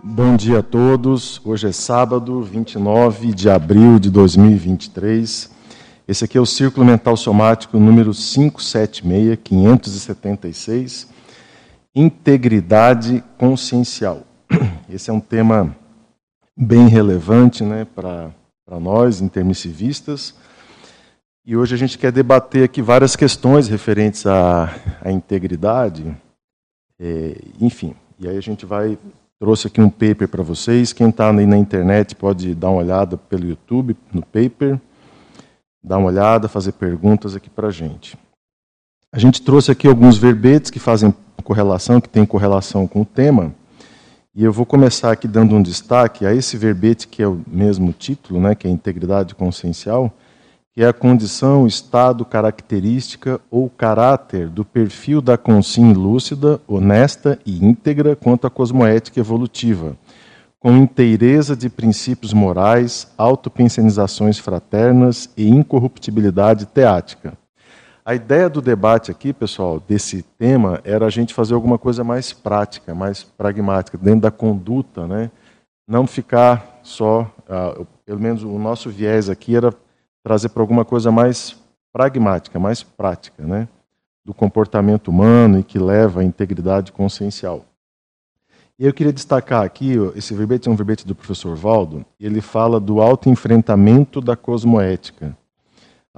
Bom dia a todos. Hoje é sábado, 29 de abril de 2023. Esse aqui é o Círculo Mental Somático número 576, 576, Integridade Consciencial. Esse é um tema bem relevante né, para nós, intermissivistas. E hoje a gente quer debater aqui várias questões referentes à, à integridade, é, enfim. E aí a gente vai trouxe aqui um paper para vocês. Quem está aí na internet pode dar uma olhada pelo YouTube no paper, dar uma olhada, fazer perguntas aqui para a gente. A gente trouxe aqui alguns verbetes que fazem correlação, que tem correlação com o tema. E eu vou começar aqui dando um destaque a esse verbete que é o mesmo título, né, que é integridade consciencial, é a condição, estado, característica ou caráter do perfil da consciência lúcida, honesta e íntegra quanto à cosmoética evolutiva, com inteireza de princípios morais, autopensionizações fraternas e incorruptibilidade teática. A ideia do debate aqui, pessoal, desse tema, era a gente fazer alguma coisa mais prática, mais pragmática, dentro da conduta, né? Não ficar só, uh, pelo menos o nosso viés aqui era trazer para alguma coisa mais pragmática, mais prática, né? Do comportamento humano e que leva à integridade consciencial. E eu queria destacar aqui, esse verbete é um verbete do professor Valdo, ele fala do autoenfrentamento da cosmoética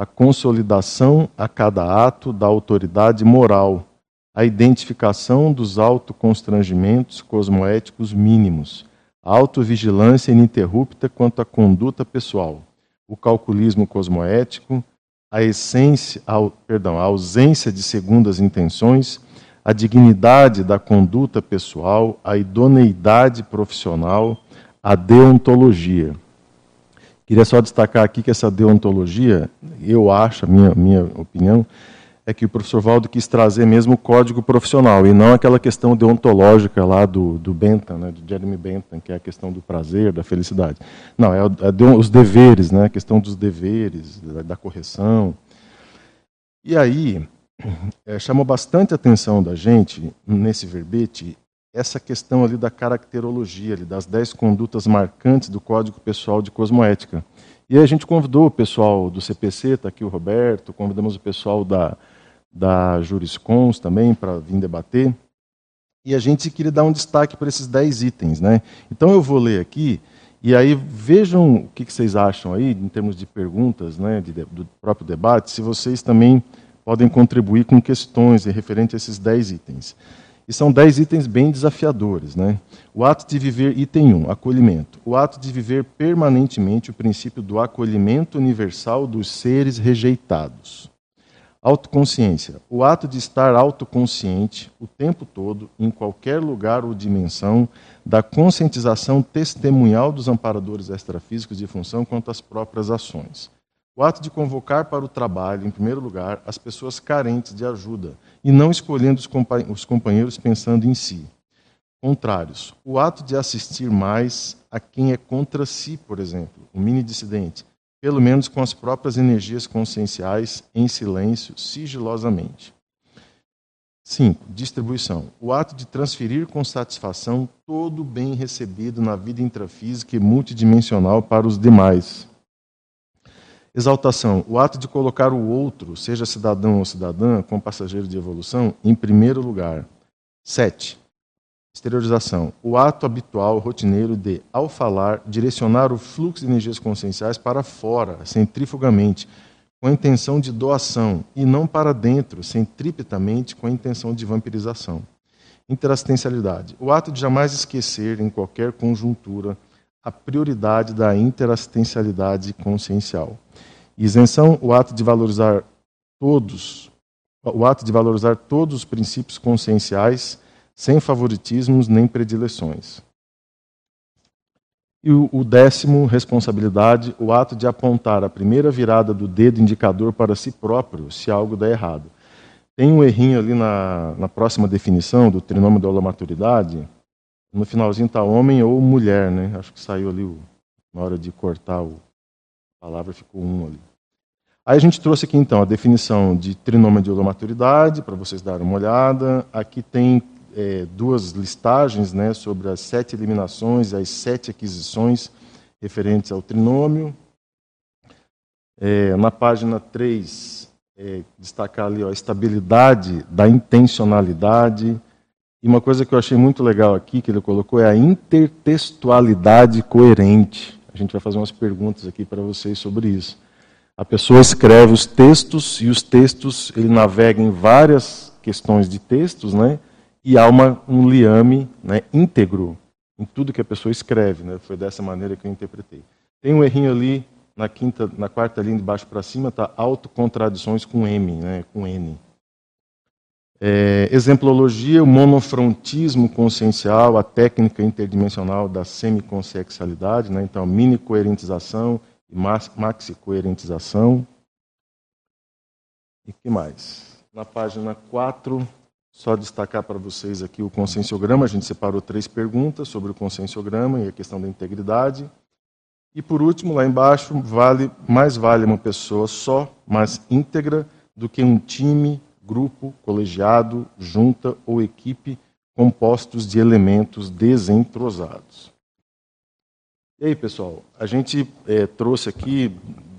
a consolidação a cada ato da autoridade moral, a identificação dos autoconstrangimentos cosmoéticos mínimos, a autovigilância ininterrupta quanto à conduta pessoal, o calculismo cosmoético, a essência, perdão, a ausência de segundas intenções, a dignidade da conduta pessoal, a idoneidade profissional, a deontologia. Queria só destacar aqui que essa deontologia, eu acho, minha, minha opinião, é que o professor Valdo quis trazer mesmo o código profissional e não aquela questão deontológica lá do, do Bentham, né, do Jeremy Bentham, que é a questão do prazer, da felicidade. Não, é, é os deveres, né, a questão dos deveres, da, da correção. E aí, é, chamou bastante atenção da gente, nesse verbete, essa questão ali da caracterologia, ali, das dez condutas marcantes do Código Pessoal de Cosmoética. E a gente convidou o pessoal do CPC, está aqui o Roberto, convidamos o pessoal da, da Juriscons também para vir debater. E a gente queria dar um destaque para esses dez itens. Né? Então eu vou ler aqui, e aí vejam o que, vocês acham aí, em termos de perguntas né, de, do próprio debate, se vocês também podem contribuir com questões referentes a esses dez itens. E são dez itens bem desafiadores. Né? O ato de viver, item 1, acolhimento. O ato de viver permanentemente o princípio do acolhimento universal dos seres rejeitados. Autoconsciência. O ato de estar autoconsciente o tempo todo, em qualquer lugar ou dimensão, da conscientização testemunhal dos amparadores extrafísicos de função quanto às próprias ações. O ato de convocar para o trabalho, em primeiro lugar, as pessoas carentes de ajuda, e não escolhendo os companheiros pensando em si. Contrários, o ato de assistir mais a quem é contra si, por exemplo, o mini dissidente, pelo menos com as próprias energias conscienciais, em silêncio, sigilosamente. 5. Distribuição. O ato de transferir com satisfação todo o bem recebido na vida intrafísica e multidimensional para os demais, Exaltação, o ato de colocar o outro, seja cidadão ou cidadã, como passageiro de evolução, em primeiro lugar. 7. Exteriorização, o ato habitual, rotineiro de, ao falar, direcionar o fluxo de energias conscienciais para fora, centrifugamente, com a intenção de doação, e não para dentro, centripetamente, com a intenção de vampirização. Interassistencialidade, o ato de jamais esquecer, em qualquer conjuntura, a prioridade da interassistencialidade consciencial. Isenção, o ato de valorizar todos, o ato de valorizar todos os princípios conscienciais, sem favoritismos nem predileções. E o, décimo, responsabilidade, o ato de apontar a primeira virada do dedo indicador para si próprio, se algo der errado. Tem um errinho ali na, na próxima definição do trinômio da holomaturidade, no finalzinho está homem ou mulher, né? Acho que saiu ali o, na hora de cortar o, a palavra, ficou um ali. Aí a gente trouxe aqui então a definição de trinômio de holomaturidade, para vocês darem uma olhada. Aqui tem é, duas listagens né, sobre as sete eliminações, as sete aquisições referentes ao trinômio. É, na página 3, é, destacar ali ó, a estabilidade da intencionalidade. E uma coisa que eu achei muito legal aqui, que ele colocou, é a intertextualidade coerente. A gente vai fazer umas perguntas aqui para vocês sobre isso. A pessoa escreve os textos e os textos ele navega em várias questões de textos, né? E há uma, um liame né, íntegro em tudo que a pessoa escreve, né? Foi dessa maneira que eu interpretei. Tem um errinho ali na quinta, na quarta linha de baixo para cima está autocontradições com M, né? Com N. É, exemplologia, o monofrontismo consciencial, a técnica interdimensional da semiconsexualidade, né? então mini-coerentização e maxi-coerentização. E que mais? Na página 4, só destacar para vocês aqui o conscienciograma, a gente separou três perguntas sobre o conscienciograma e a questão da integridade. E por último, lá embaixo, vale, mais vale uma pessoa só, mas íntegra, do que um time grupo, colegiado, junta ou equipe compostos de elementos desentrosados. E aí, pessoal, a gente é, trouxe aqui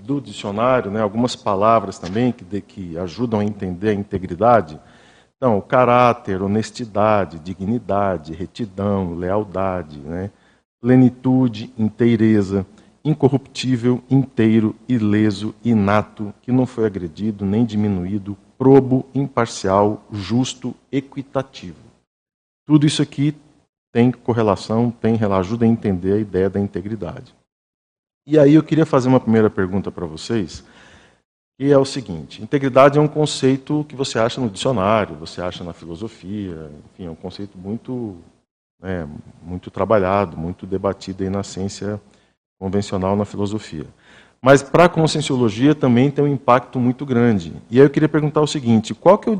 do dicionário né, algumas palavras também que, de, que ajudam a entender a integridade. Então, caráter, honestidade, dignidade, retidão, lealdade, né, plenitude, inteireza, incorruptível, inteiro, ileso, inato, que não foi agredido nem diminuído, probo, imparcial, justo, equitativo. Tudo isso aqui tem correlação, tem ajuda a entender a ideia da integridade. E aí eu queria fazer uma primeira pergunta para vocês, que é o seguinte: integridade é um conceito que você acha no dicionário, você acha na filosofia, enfim, é um conceito muito, né, muito trabalhado, muito debatido aí na ciência convencional, na filosofia. Mas para a conscienciologia também tem um impacto muito grande. E aí eu queria perguntar o seguinte: qual que é o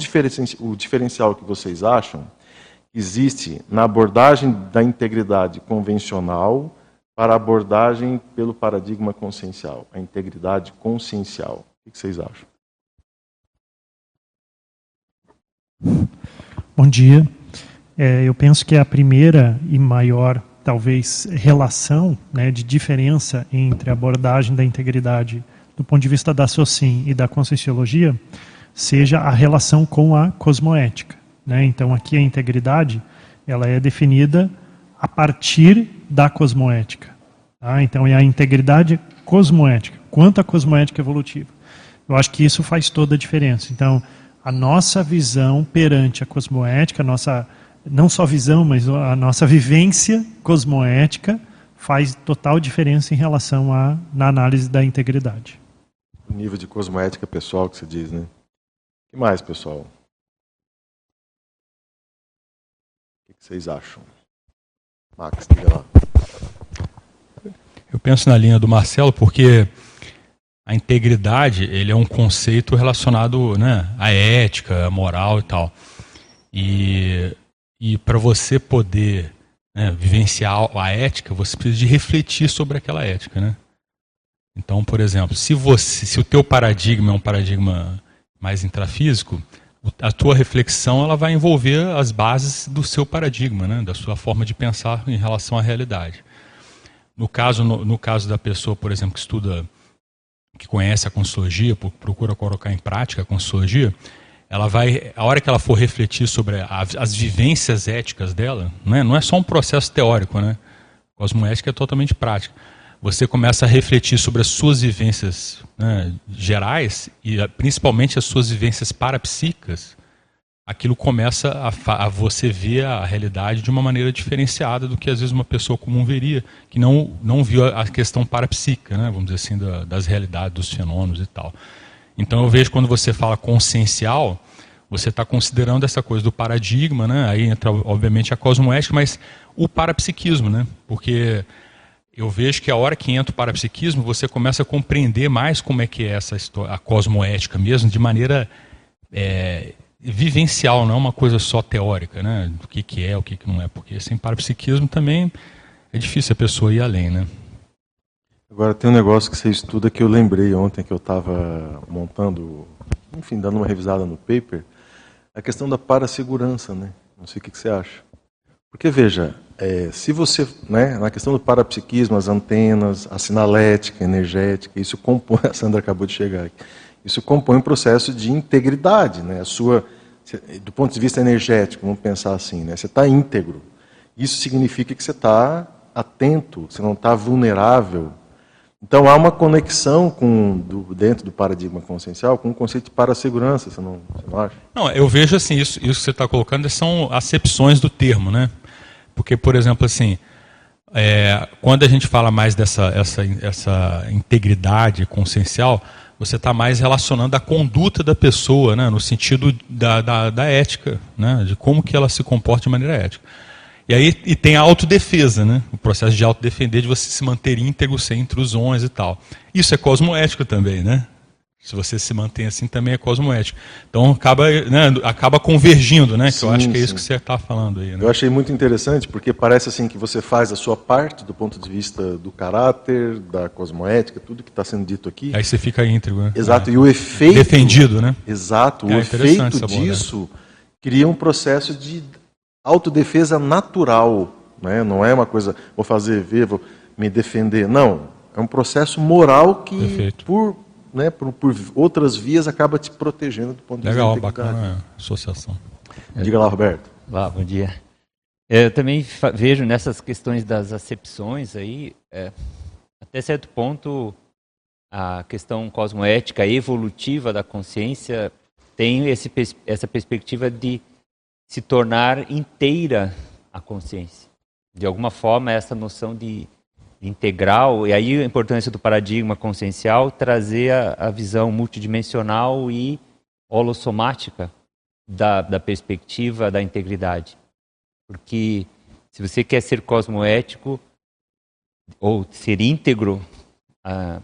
diferencial que vocês acham que existe na abordagem da integridade convencional para a abordagem pelo paradigma consciencial, a integridade consciencial? O que vocês acham? Bom dia. É, eu penso que a primeira e maior talvez relação né, de diferença entre a abordagem da integridade do ponto de vista da Socin e da Conscienciologia seja a relação com a cosmoética. Né? Então aqui a integridade ela é definida a partir da cosmoética. Tá? Então é a integridade cosmoética, quanto à cosmoética evolutiva. Eu acho que isso faz toda a diferença. Então a nossa visão perante a cosmoética, a nossa não só visão, mas a nossa vivência cosmoética faz total diferença em relação à na análise da integridade. O nível de cosmoética pessoal que você diz, né? O que mais, pessoal? O que vocês acham? Max, diga lá. Eu penso na linha do Marcelo porque a integridade ele é um conceito relacionado né, à ética, à moral e tal. E e para você poder né, vivenciar a ética, você precisa de refletir sobre aquela ética, né? Então, por exemplo, se você, se o teu paradigma é um paradigma mais intrafísico, a tua reflexão ela vai envolver as bases do seu paradigma, né, da sua forma de pensar em relação à realidade. No caso, no, no caso da pessoa, por exemplo, que estuda, que conhece a consciologia, procura colocar em prática a consciologia, ela vai, a hora que ela for refletir sobre a, as vivências éticas dela, não é, não é só um processo teórico, né? Cosmoética é totalmente prática. Você começa a refletir sobre as suas vivências né, gerais e principalmente as suas vivências parapsíquicas, aquilo começa a, a, você ver a realidade de uma maneira diferenciada do que às vezes uma pessoa comum veria, que não, não viu a questão parapsíquica, né, vamos dizer assim, da, das realidades, dos fenômenos e tal. Então eu vejo quando você fala consciencial, você está considerando essa coisa do paradigma, né? aí entra obviamente a cosmoética, mas o parapsiquismo, né? porque eu vejo que a hora que entra o parapsiquismo, você começa a compreender mais como é que é essa história, a cosmoética mesmo, de maneira é, vivencial, não é uma coisa só teórica, né? o que, que é, o que, que não é, porque sem parapsiquismo também é difícil a pessoa ir além. Né? Agora tem um negócio que você estuda que eu lembrei ontem que eu estava montando, enfim, dando uma revisada no paper, a questão da parasegurança, né? Não sei o que, que você acha. Porque, veja, é, se você, né, na questão do parapsiquismo, as antenas, a sinalética, a energética, isso compõe, a Sandra acabou de chegar aqui, isso compõe um processo de integridade, né, a sua, do ponto de vista energético, vamos pensar assim, né, você está íntegro. Isso significa que você está atento, você não está vulnerável. Então há uma conexão com, do, dentro do paradigma consciencial com o conceito de parasegurança, você não, você não acha? Não, eu vejo assim, isso, isso que você está colocando são acepções do termo, né? Porque, por exemplo, assim, é, quando a gente fala mais dessa essa, essa integridade consciencial, você está mais relacionando a conduta da pessoa, né, no sentido da, da, da, ética, né, de como que ela se comporta de maneira ética. E aí e tem a autodefesa, né, o processo de autodefender, de você se manter íntegro sem intrusões e tal. Isso é cosmoético também, né? Se você se mantém assim, também é cosmoético. Então acaba, né, acaba convergindo, né? Sim, que eu acho que é isso que você está falando aí. Né? Eu achei muito interessante porque parece assim que você faz a sua parte do ponto de vista do caráter, da cosmoética, tudo que está sendo dito aqui. Aí você fica íntegro, né? Exato. É. E o efeito defendido, né? Exato. É, o efeito disso cria um processo de autodefesa natural, né? Não é uma coisa vou fazer ver, vou me defender. Não, é um processo moral que Perfeito. por né, por, por, outras vias, acaba te protegendo do ponto de Legal, vista Legal, bacana associação. Diga lá, Roberto. Olá, bom dia. É, eu também vejo nessas questões das acepções aí, é, até certo ponto, a questão cosmoética evolutiva da consciência tem esse, essa perspectiva de se tornar inteira a consciência. De alguma forma, essa noção de integral, e aí a importância do paradigma consciencial trazer a, a visão multidimensional e holossomática da, da perspectiva da integridade. Porque se você quer ser cosmoético ou ser íntegro, ah,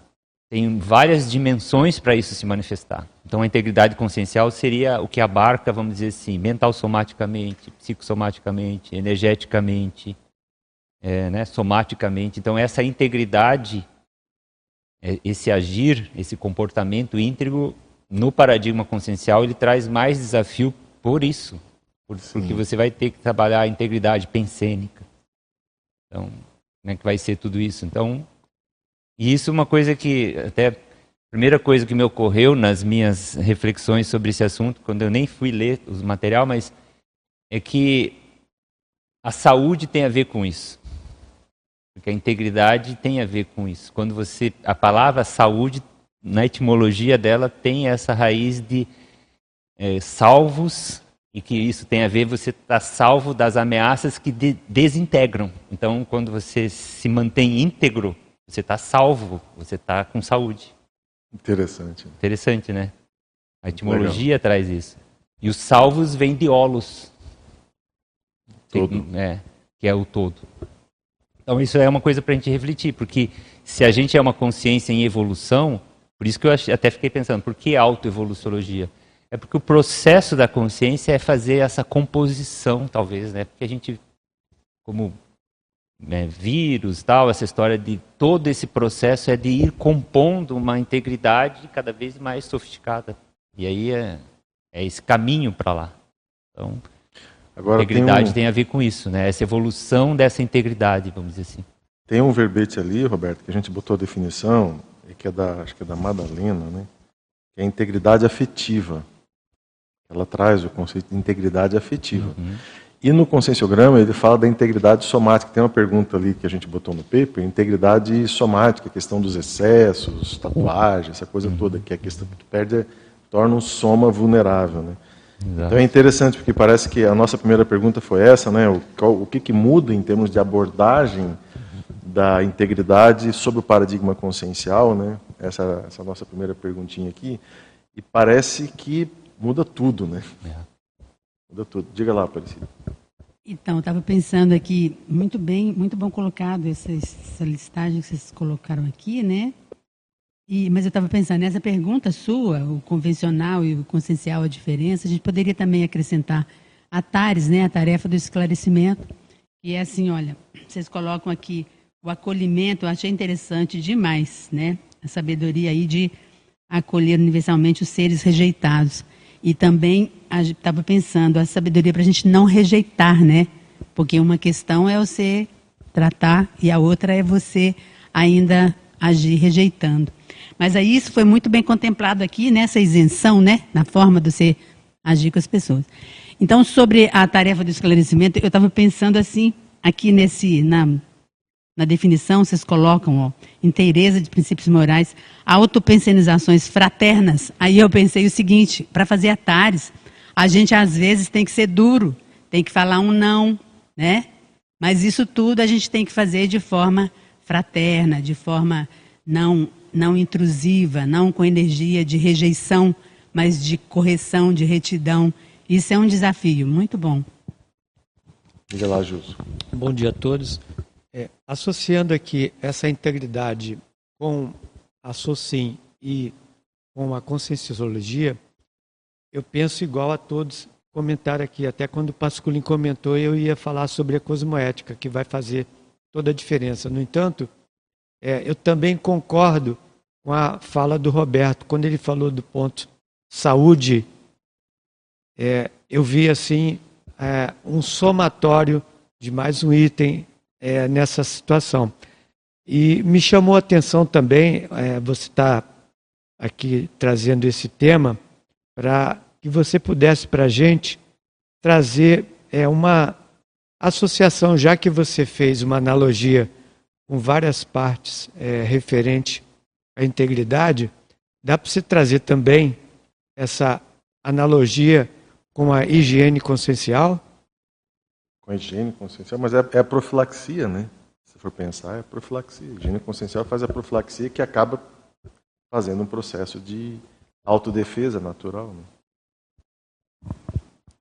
tem várias dimensões para isso se manifestar. Então, a integridade consciencial seria o que abarca, vamos dizer assim, mental somaticamente, psicossomaticamente, energeticamente, é, né, somaticamente. Então, essa integridade, é, esse agir, esse comportamento íntegro, no paradigma consciencial, ele traz mais desafio por isso. Por, porque você vai ter que trabalhar a integridade pensênica. Então, como é que vai ser tudo isso? Então, e isso é uma coisa que, até, a primeira coisa que me ocorreu nas minhas reflexões sobre esse assunto, quando eu nem fui ler os material, mas é que a saúde tem a ver com isso. Porque a integridade tem a ver com isso. Quando você a palavra saúde na etimologia dela tem essa raiz de é, salvos e que isso tem a ver você estar tá salvo das ameaças que de, desintegram. Então, quando você se mantém íntegro, você está salvo, você está com saúde. Interessante. Interessante, né? A etimologia Legal. traz isso. E os salvos vêm de olos. Todo. É, que é o todo. Então isso é uma coisa para a gente refletir, porque se a gente é uma consciência em evolução, por isso que eu até fiquei pensando, por que autoevoluciologia? É porque o processo da consciência é fazer essa composição, talvez, né? Porque a gente, como né, vírus, tal, essa história de todo esse processo é de ir compondo uma integridade cada vez mais sofisticada. E aí é, é esse caminho para lá. Então, Agora, integridade tem, um... tem, a ver com isso, né? Essa evolução dessa integridade, vamos dizer assim. Tem um verbete ali, Roberto, que a gente botou a definição, que é da, acho que é da Madalena, né? Que é a integridade afetiva. Ela traz o conceito de integridade afetiva. Uhum. E no conscienciograma ele fala da integridade somática. Tem uma pergunta ali que a gente botou no paper, integridade somática, questão dos excessos, tatuagem, essa coisa uhum. toda, que é a questão que tu perde, torna um soma vulnerável, né? Exato. Então é interessante porque parece que a nossa primeira pergunta foi essa, né? O, o que, que muda em termos de abordagem da integridade sobre o paradigma consciencial, né? Essa, essa nossa primeira perguntinha aqui. E parece que muda tudo, né? É. Muda tudo. Diga lá, Aparecida. Então, estava pensando aqui, muito bem, muito bom colocado essa, essa listagem que vocês colocaram aqui, né? E, mas eu estava pensando, nessa pergunta sua, o convencional e o consciencial, a diferença, a gente poderia também acrescentar a TARES, né, a tarefa do esclarecimento, que é assim, olha, vocês colocam aqui o acolhimento, eu achei interessante demais, né, a sabedoria aí de acolher universalmente os seres rejeitados. E também estava pensando, a sabedoria para a gente não rejeitar, né? Porque uma questão é você tratar e a outra é você ainda agir rejeitando. Mas aí isso foi muito bem contemplado aqui nessa isenção, né? Na forma de você agir com as pessoas. Então, sobre a tarefa do esclarecimento, eu estava pensando assim, aqui nesse, na, na definição, vocês colocam, ó, inteireza de princípios morais, autopensionizações fraternas. Aí eu pensei o seguinte, para fazer atares, a gente às vezes tem que ser duro, tem que falar um não, né? Mas isso tudo a gente tem que fazer de forma fraterna, de forma não não intrusiva, não com energia de rejeição, mas de correção, de retidão. Isso é um desafio muito bom. Bom dia a todos. É, associando aqui essa integridade com a SOCIM e com a conscienciologia, eu penso igual a todos comentaram aqui. Até quando o Pasculin comentou, eu ia falar sobre a cosmoética, que vai fazer toda a diferença. No entanto, é, eu também concordo com a fala do Roberto, quando ele falou do ponto saúde, é, eu vi assim é, um somatório de mais um item é, nessa situação. E me chamou a atenção também, é, você está aqui trazendo esse tema, para que você pudesse para a gente trazer é, uma associação, já que você fez uma analogia com várias partes é, referente à integridade, dá para você trazer também essa analogia com a higiene consciencial? Com a higiene consciencial, mas é, é a profilaxia, né? Se for pensar, é profilaxia. A higiene consciencial faz a profilaxia que acaba fazendo um processo de autodefesa natural. Né?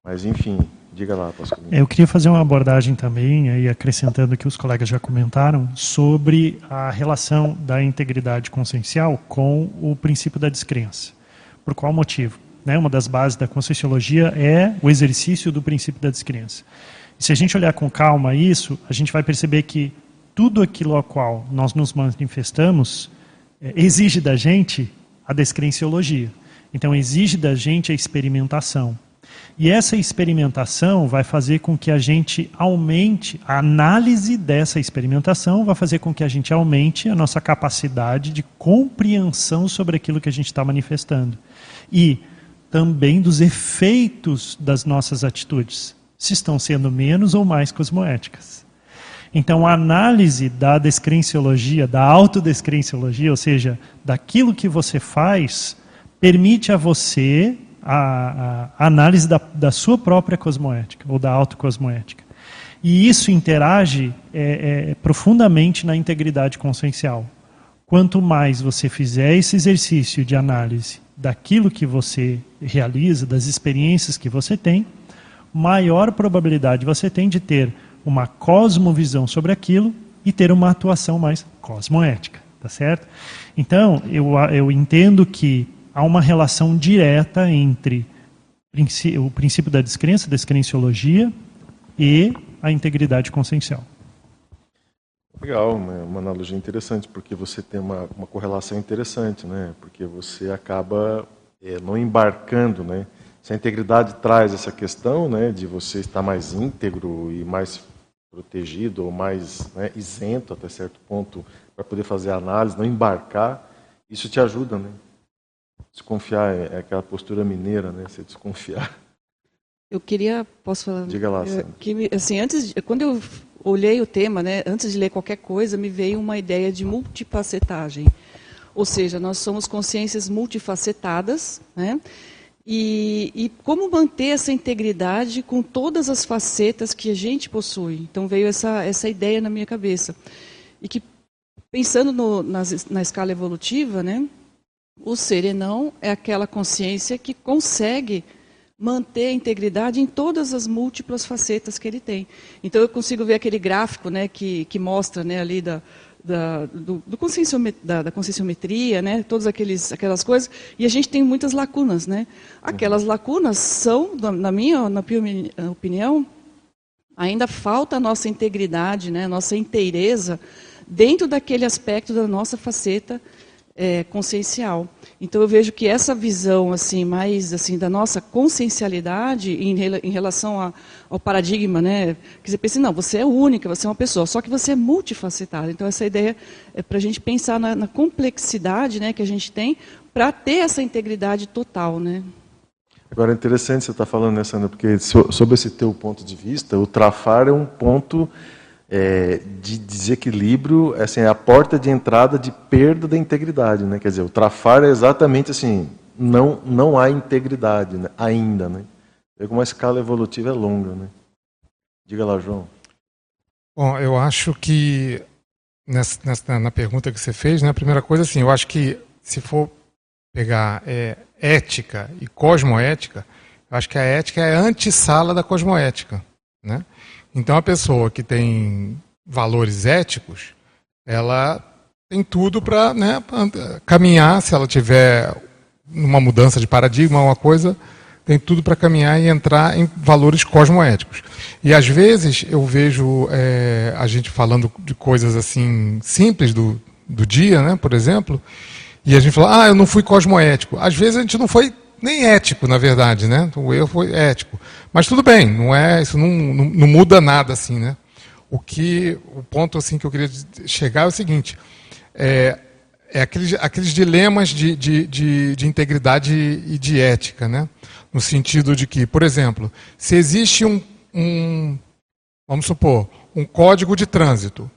Mas, enfim, Diga lá, Pascoal. Eu queria fazer uma abordagem também, aí acrescentando o que os colegas já comentaram, sobre a relação da integridade consciencial com o princípio da descrença. Por qual motivo? Né, uma das bases da conscienciologia é o exercício do princípio da descrença. Se a gente olhar com calma isso, a gente vai perceber que tudo aquilo ao qual nós nos manifestamos é, exige da gente a descrenciologia. Então, exige da gente a experimentação. E essa experimentação vai fazer com que a gente aumente, a análise dessa experimentação vai fazer com que a gente aumente a nossa capacidade de compreensão sobre aquilo que a gente está manifestando. E também dos efeitos das nossas atitudes, se estão sendo menos ou mais cosmoéticas. Então, a análise da descrenciologia, da autodescrenciologia, ou seja, daquilo que você faz, permite a você a, a análise da, da, sua própria cosmoética, ou da autocosmoética. E isso interage é, é, profundamente na integridade consciencial. Quanto mais você fizer esse exercício de análise daquilo que você realiza, das experiências que você tem, maior probabilidade você tem de ter uma cosmovisão sobre aquilo e ter uma atuação mais cosmoética, tá certo? Então, eu, eu entendo que há uma relação direta entre o princípio da descrença, descrenciologia, e a integridade consciencial. Legal, uma analogia interessante, porque você tem uma, uma correlação interessante, né? Porque você acaba é, não embarcando, né? Se a integridade traz essa questão, né, de você estar mais íntegro e mais protegido ou mais né, isento até certo ponto para poder fazer a análise, não embarcar, isso te ajuda, né? Desconfiar é, é aquela postura mineira, né? Você desconfiar. Eu queria, posso falar? Diga lá, Sandra. Que, assim, antes, quando eu olhei o tema, né, antes de ler qualquer coisa, me veio uma ideia de multifacetagem. Ou seja, nós somos consciências multifacetadas, né? E, e, como manter essa integridade com todas as facetas que a gente possui. Então veio essa, essa ideia na minha cabeça. E que, pensando no, na, na escala evolutiva, né, o serenão é aquela consciência que consegue manter a integridade em todas as múltiplas facetas que ele tem. Então eu consigo ver aquele gráfico né, que, que mostra né, ali da, da, do, do da, da conscienciometria, né, todas aqueles, aquelas coisas, e a gente tem muitas lacunas. Né? Aquelas lacunas são, na minha, na minha opinião, ainda falta a nossa integridade, né, a nossa inteireza, dentro daquele aspecto da nossa faceta é, consciencial. Então eu vejo que essa visão assim mais assim da nossa consciencialidade em, em relação a, ao paradigma, né? Que você pensa, não, você é única, você é uma pessoa, só que você é multifacetada. Então essa ideia é para a gente pensar na, na, complexidade, né, que a gente tem para ter essa integridade total, né? Agora é interessante você estar tá falando né, porque sob esse teu ponto de vista, o trafar é um ponto é, de desequilíbrio, assim, a porta de entrada de perda da integridade, né? Quer dizer, o trafar é exatamente assim, não não há integridade né? ainda, né? É como a escala evolutiva é longa, né? Diga lá, João. Bom, eu acho que nessa, nessa, na pergunta que você fez, né, a primeira coisa assim, eu acho que se for pegar é, ética e cosmoética, eu acho que a ética é a antessala da cosmoética, né? Então, a pessoa que tem valores éticos, ela tem tudo para né, caminhar, se ela tiver uma mudança de paradigma, uma coisa, tem tudo para caminhar e entrar em valores cosmoéticos. E às vezes eu vejo é, a gente falando de coisas assim simples do, do dia, né, por exemplo, e a gente fala, ah, eu não fui cosmoético. Às vezes a gente não foi nem ético, na verdade, né? O erro foi ético. Mas tudo bem, não é, isso não, não, não, muda nada assim, né? O que o ponto assim que eu queria chegar é o seguinte: é, é aqueles, aqueles dilemas de, de, de, de integridade e de ética, né? No sentido de que, por exemplo, se existe um, um vamos supor, um código de trânsito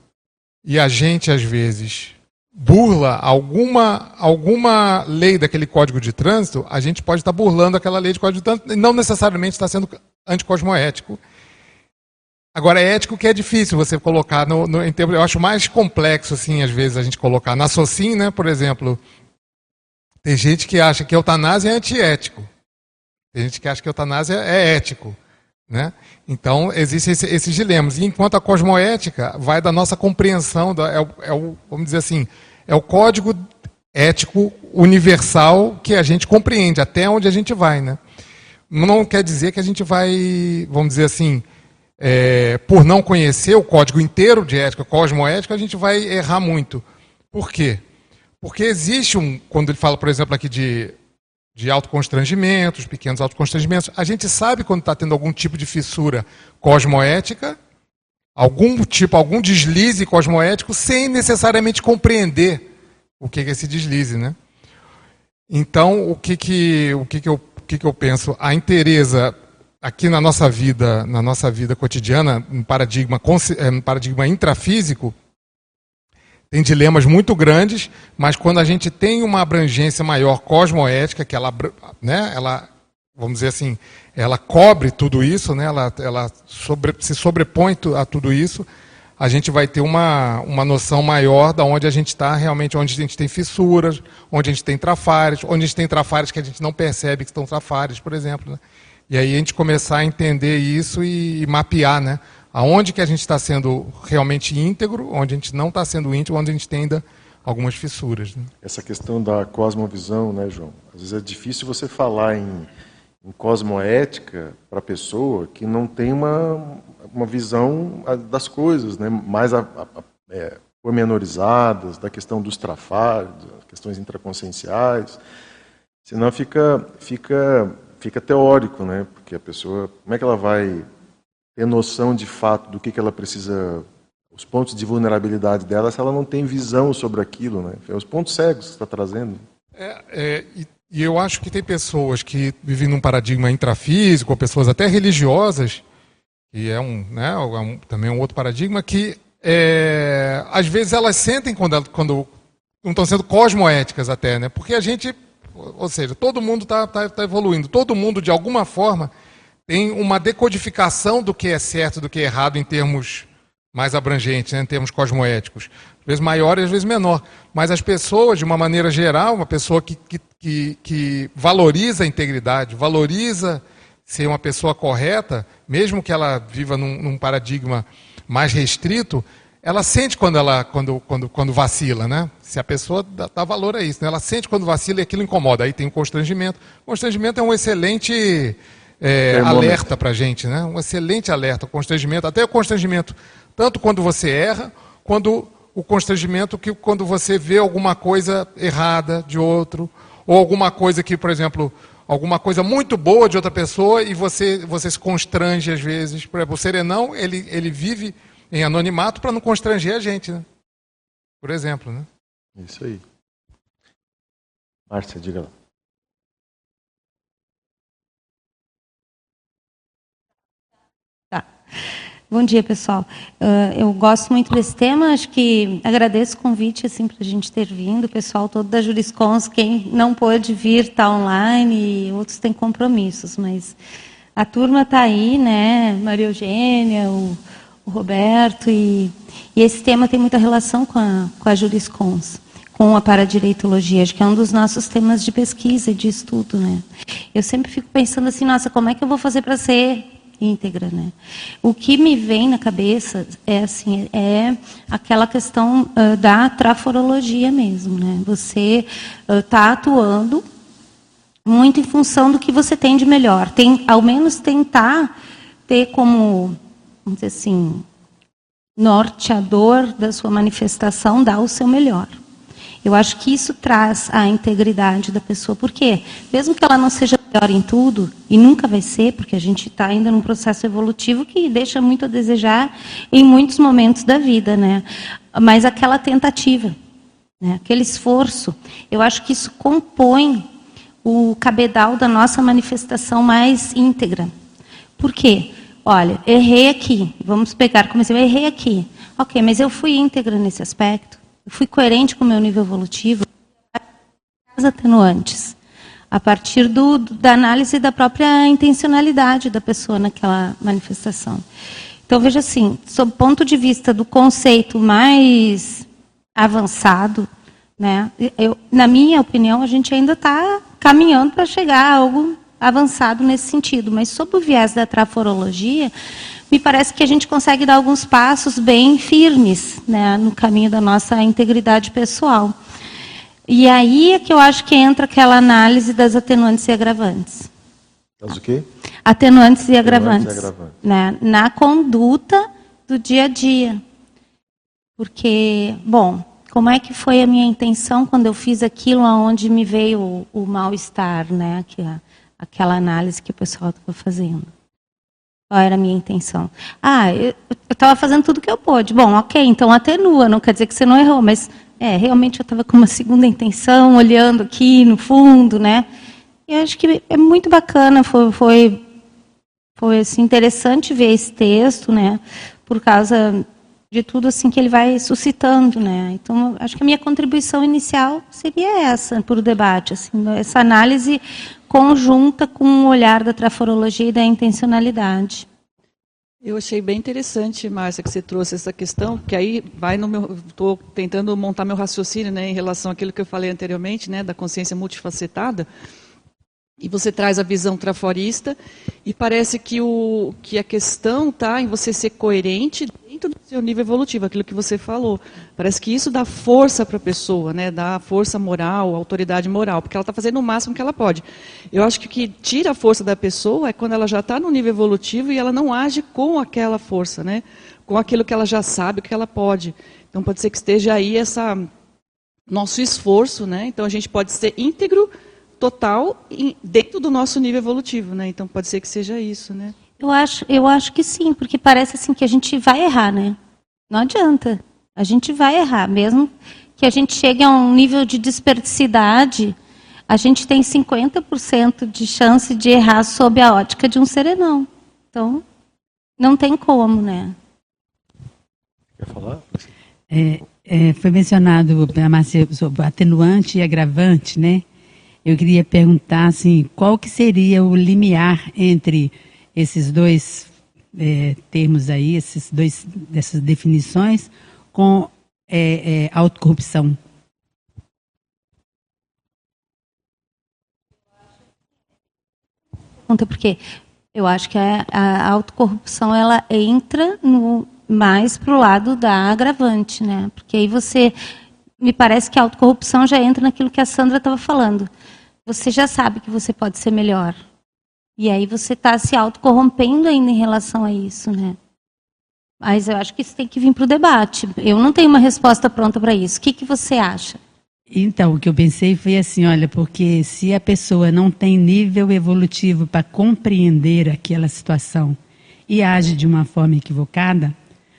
e a gente às vezes burla alguma, alguma lei daquele código de trânsito, a gente pode estar burlando aquela lei de código de trânsito e não necessariamente está sendo anticosmoético. Agora, é ético que é difícil você colocar no, no, em termos, eu acho mais complexo, assim, às vezes, a gente colocar. Na SOCIM, né, por exemplo, tem gente que acha que eutanásia é antiético. Tem gente que acha que eutanásia é ético. Né? Então, existem esse, esses dilemas. E enquanto a cosmoética vai da nossa compreensão, da, é, o, é o, vamos dizer assim, é o código ético universal que a gente compreende, até onde a gente vai. Né? Não quer dizer que a gente vai, vamos dizer assim, é, por não conhecer o código inteiro de ética, cosmoética, a gente vai errar muito. Por quê? Porque existe um, quando ele fala, por exemplo, aqui de de autoconstrangimentos, pequenos autoconstrangimentos. A gente sabe quando está tendo algum tipo de fissura cosmoética, algum tipo, algum deslize cosmoético, sem necessariamente compreender o que é esse deslize, né? Então, o que que, o que, que, eu, o que, que eu penso? A interesa aqui na nossa vida, na nossa vida cotidiana, um paradigma, um eh, paradigma intrafísico, tem dilemas muito grandes, mas quando a gente tem uma abrangência maior cosmoética, que ela, né, ela vamos dizer assim, ela cobre tudo isso, né, ela, ela sobre, se sobrepõe a tudo isso, a gente vai ter uma, uma noção maior da onde a gente está, realmente onde a gente tem fissuras, onde a gente tem trafares, onde a gente tem trafares que a gente não percebe que estão trafares, por exemplo. Né? E aí a gente começar a entender isso e, e mapear, né? Aonde que a gente está sendo realmente íntegro, onde a gente não está sendo íntegro, onde a gente tem ainda algumas fissuras. Né? Essa questão da cosmovisão, né, João? Às vezes é difícil você falar em, em cosmoética para a pessoa que não tem uma, uma visão das coisas, né, mais a, a, a, é, pormenorizadas, da questão dos trafares, questões intraconscienciais. Senão fica, fica, fica teórico, né? Porque a pessoa, como é que ela vai ter noção de fato do que, que ela precisa, os pontos de vulnerabilidade dela, se ela não tem visão sobre aquilo, né? É os pontos cegos que está trazendo. É, é, e, e, eu acho que tem pessoas que vivem num paradigma intrafísico, ou pessoas até religiosas, que é um, né, é um, também um outro paradigma, que é, às vezes elas sentem quando, quando não estão sendo cosmoéticas até, né? Porque a gente, ou seja, todo mundo está tá, tá evoluindo, todo mundo de alguma forma tem uma decodificação do que é certo do que é errado em termos mais abrangentes, né, em termos cosmoéticos. Às vezes maior e às vezes menor. Mas as pessoas, de uma maneira geral, uma pessoa que, que, que, valoriza a integridade, valoriza ser uma pessoa correta, mesmo que ela viva num, num paradigma mais restrito, ela sente quando ela quando, quando, quando vacila, né? Se a pessoa dá, dá valor a isso, né? ela sente quando vacila e aquilo incomoda. Aí tem o constrangimento. O constrangimento é um excelente é, alerta para a gente, né? um excelente alerta, constrangimento, até o constrangimento, tanto quando você erra, quando o constrangimento que quando você vê alguma coisa errada de outro, ou alguma coisa que, por exemplo, alguma coisa muito boa de outra pessoa e você, você se constrange às vezes. Por exemplo, o serenão, ele, ele vive em anonimato para não constranger a gente, né? Por exemplo, né? Isso aí. Márcia, diga lá. Bom dia, pessoal. Uh, eu gosto muito desse tema, acho que agradeço o convite assim, para a gente ter vindo, o pessoal todo da Juriscons, quem não pôde vir está online e outros têm compromissos, mas a turma está aí, né? Maria Eugênia, o, o Roberto, e, e, esse tema tem muita relação com a, com a Juriscons, com a paradireitologia, acho que é um dos nossos temas de pesquisa e de estudo, né? Eu sempre fico pensando assim, nossa, como é que eu vou fazer para ser íntegra, né? O que me vem na cabeça é assim, é aquela questão uh, da traforologia mesmo, né? Você está uh, atuando muito em função do que você tem de melhor, tem, ao menos tentar ter como, vamos dizer assim, norteador da sua manifestação, dar o seu melhor. Eu acho que isso traz a integridade da pessoa, porque mesmo que ela não seja melhor em tudo, e nunca vai ser, porque a gente está ainda num processo evolutivo que deixa muito a desejar em muitos momentos da vida, né? Mas aquela tentativa, né? aquele esforço, eu acho que isso compõe o cabedal da nossa manifestação mais íntegra. Por quê? Olha, errei aqui, vamos pegar como exemplo, errei aqui. Ok, mas eu fui íntegra nesse aspecto, eu fui coerente com o meu nível evolutivo, as atenuantes a partir do, da análise da própria intencionalidade da pessoa naquela manifestação. Então, veja assim, sob o ponto de vista do conceito mais avançado, né, eu, na minha opinião, a gente ainda está caminhando para chegar a algo avançado nesse sentido, mas sob o viés da traforologia, me parece que a gente consegue dar alguns passos bem firmes né, no caminho da nossa integridade pessoal. E aí é que eu acho que entra aquela análise das atenuantes e agravantes. Mas o quê? Atenuantes e agravantes. Atenuantes e agravantes. Né? Na conduta do dia a dia. Porque, bom, como é que foi a minha intenção quando eu fiz aquilo aonde me veio o, o mal-estar, né? Que, aquela análise que o pessoal estava fazendo. Qual era a minha intenção? Ah, eu estava fazendo tudo que eu pude. Bom, ok, então atenua, não quer dizer que você não errou, mas é, realmente eu estava com uma segunda intenção, olhando aqui no fundo, né? E acho que é muito bacana, foi, foi, foi assim, interessante ver esse texto, né? Por causa de tudo assim que ele vai suscitando, né? Então, acho que a minha contribuição inicial seria essa para o debate, assim, essa análise conjunta com o olhar da traforologia e da intencionalidade. Eu achei bem interessante, Márcia, que você trouxe essa questão, que aí vai no meu. Estou tentando montar meu raciocínio né, em relação àquilo que eu falei anteriormente, né, da consciência multifacetada. E você traz a visão traforista, e parece que, o, que a questão está em você ser coerente dentro do seu nível evolutivo, aquilo que você falou. Parece que isso dá força para a pessoa, né? dá força moral, autoridade moral, porque ela está fazendo o máximo que ela pode. Eu acho que o que tira a força da pessoa é quando ela já está no nível evolutivo e ela não age com aquela força, né? com aquilo que ela já sabe, o que ela pode. Então pode ser que esteja aí essa nosso esforço, né? Então a gente pode ser íntegro, total, dentro do nosso nível evolutivo, né? Então pode ser que seja isso, né? Eu acho, eu acho que sim, porque parece assim que a gente vai errar, né? Não adianta. A gente vai errar, mesmo que a gente chegue a um nível de desperdicidade, a gente tem 50% de chance de errar sob a ótica de um serenão. Então, não tem como, né? Quer falar? É, é, foi mencionado a Márcia sobre atenuante e agravante, né? Eu queria perguntar assim, qual que seria o limiar entre esses dois é, termos aí, esses dois, dessas definições, com é, é, autocorrupção? Pergunta por quê? Eu acho que a, a autocorrupção ela entra no, mais para o lado da agravante, né? Porque aí você. Me parece que a autocorrupção já entra naquilo que a Sandra estava falando. Você já sabe que você pode ser melhor. E aí você está se autocorrompendo ainda em relação a isso, né? Mas eu acho que isso tem que vir para o debate. Eu não tenho uma resposta pronta para isso. O que, que você acha? Então, o que eu pensei foi assim, olha, porque se a pessoa não tem nível evolutivo para compreender aquela situação e age de uma forma equivocada,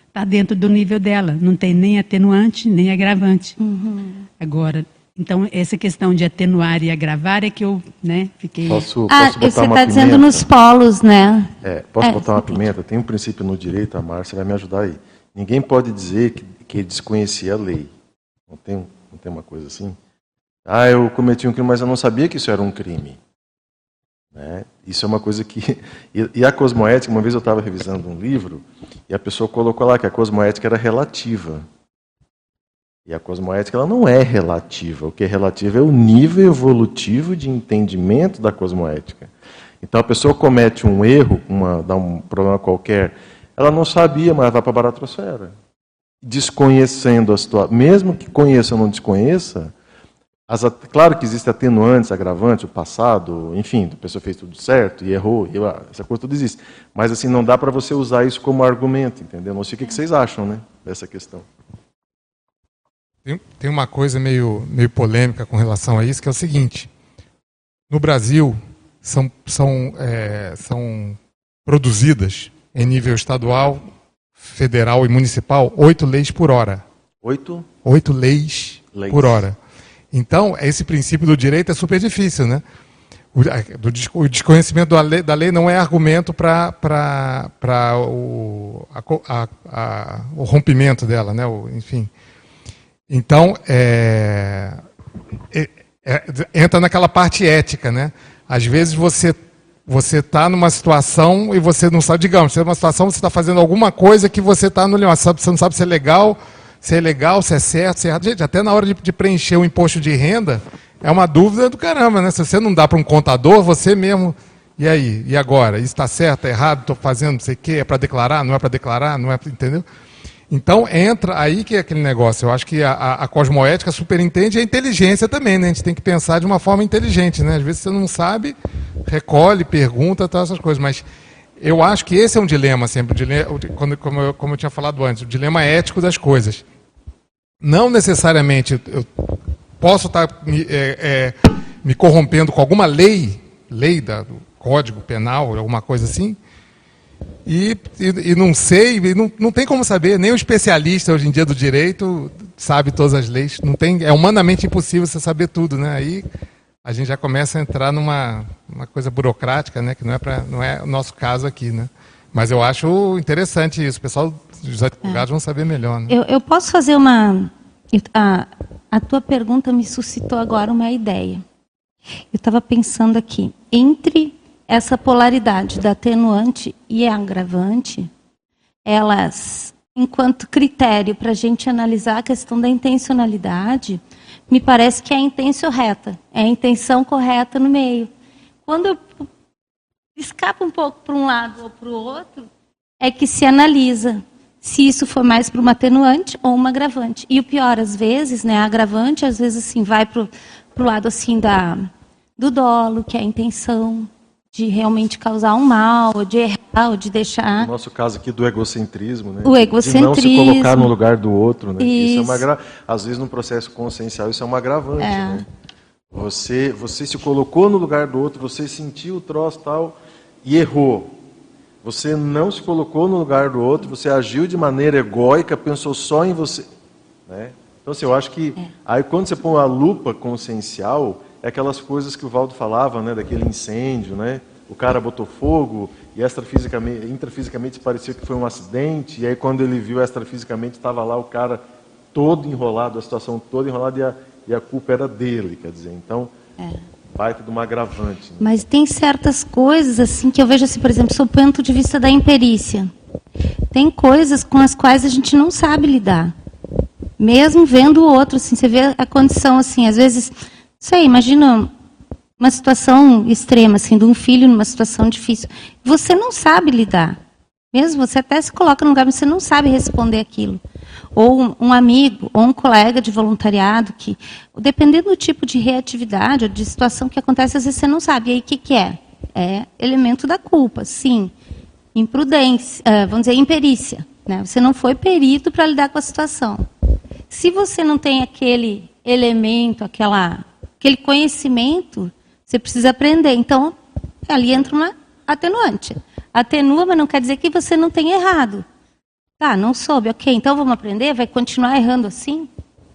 está dentro do nível dela. Não tem nem atenuante, nem agravante. Uhum. Agora, então, essa questão de atenuar e agravar é que eu né, fiquei... Posso, Ah, posso botar você uma está dizendo nos polos, né? É, posso É, botar uma você pimenta? Tem um princípio no direito, a Márcia vai me ajudar aí. Ninguém pode dizer que, que desconhecia a lei. Não tem, não tem uma coisa assim? Ah, eu cometi um crime, mas eu não sabia que isso era um crime. Né? Isso é uma coisa que. E, e a cosmoética, uma vez eu estava revisando um livro, e a pessoa colocou lá que a cosmoética era relativa. E a cosmoética ela não é relativa. O que é relativo é o nível evolutivo de entendimento da cosmoética. Então a pessoa comete um erro, uma, dá um problema qualquer, ela não sabia, mas vai para a baratrosfera. Desconhecendo a situação, mesmo que conheça ou não desconheça, as, claro que existem atenuantes, agravantes, o passado, enfim, a pessoa fez tudo certo e errou, e, ah, essa coisa tudo existe. Mas assim, não dá para você usar isso como argumento, entendeu? Não sei o que que vocês acham né, dessa questão. Tem, tem uma coisa meio, meio polêmica com relação a isso, que é o seguinte: no Brasil são, são, é, são produzidas em nível estadual, federal e municipal oito leis por hora. Oito Oito leis, Leis. por hora. Então, esse princípio do direito é super difícil, né? O, desconhecimento da lei, da lei não é argumento para o, a- a- o rompimento dela, né? O, enfim. Então, é, é- é- entra naquela parte ética, né? Às vezes você você está numa situação e você não sabe, digamos, você está numa situação, você está fazendo alguma coisa que você está no limite, você não sabe se é legal, se é legal, se é certo, se é errado. Gente, até na hora de, de preencher o imposto de renda, é uma dúvida do caramba, né? Se você não dá para um contador, você mesmo. E aí? E agora? Isso está certo, está errado? Estou fazendo não sei o quê? É para declarar? Não é para declarar? Não é Entendeu? Então entra aí que é aquele negócio. Eu acho que a, a, a cosmoética superintende a inteligência também, né? A gente tem que pensar de uma forma inteligente, né? Às vezes você não sabe, recolhe, pergunta, tal, essas coisas. Mas eu acho que esse é um dilema sempre, quando, como, eu, como eu tinha falado antes, o dilema ético das coisas. Não necessariamente eu posso estar me, é, é, me corrompendo com alguma lei, lei da, do Código Penal, alguma coisa assim, e, e, e não sei, e não, não tem como saber, nem o especialista hoje em dia do direito sabe todas as leis. Não tem, é humanamente impossível você saber tudo, né? Aí a gente já começa a entrar numa uma coisa burocrática, né? Que não é, pra, não é o nosso caso aqui, né? Mas eu acho interessante isso. O pessoal, os advogados vão saber melhor, né? Eu, eu posso fazer uma. a, a tua pergunta me suscitou agora uma ideia. Eu estava pensando aqui, entre essa polaridade da atenuante e agravante, elas, enquanto critério para a gente analisar a questão da intencionalidade, me parece que é a intenção reta, é a intenção correta no meio. Quando eu escapa um pouco para um lado ou para o outro, é que se analisa se isso for mais para uma atenuante ou uma agravante. E o pior, às vezes, né, a agravante, às vezes, assim, vai para o lado assim da, do dolo, que é a intenção de realmente causar um mal, ou de errar, ou de No deixar. nosso caso aqui do egocentrismo, né? O De não se egocentrismo. colocar no lugar do outro, né? Isso, é uma Isso. agra... Às vezes no processo consciencial isso é uma agravante, É. né? Você, você se colocou no lugar do outro, você sentiu o troço tal e errou. Você não se colocou no lugar do outro, você agiu de maneira egóica, pensou só em você. Né? Então, assim, eu acho que aí quando você põe a lupa consciencial, é aquelas coisas que o Valdo falava, né, daquele incêndio, né? O cara botou fogo e extrafisicamente, intrafisicamente parecia que foi um acidente, e aí quando ele viu extrafisicamente estava lá o cara todo enrolado, a situação toda enrolada e a, e a culpa era dele, quer dizer. Então, vai tudo uma agravante. Né? Mas tem certas coisas assim que eu vejo assim, por exemplo, sob o ponto de vista da imperícia. Tem coisas com as quais a gente não sabe lidar. Mesmo vendo o outro, assim, você vê a condição assim, às vezes, sei, imagina uma situação extrema assim, de um filho numa situação difícil. Você não sabe lidar. Mesmo você até se coloca no lugar, mas você não sabe responder aquilo. Ou um, um amigo, ou um colega de voluntariado que, dependendo do tipo de reatividade ou de situação que acontece, às vezes você não sabe. E aí o que, que é? É elemento da culpa, sim. Imprudência, ah, vamos dizer, imperícia. Né? Você não foi perito para lidar com a situação. Se você não tem aquele elemento, aquela, aquele conhecimento, você precisa aprender. Então, ali entra uma atenuante. Atenua, mas não quer dizer que você não tenha errado. Tá, não soube, ok, então vamos aprender? Vai continuar errando assim?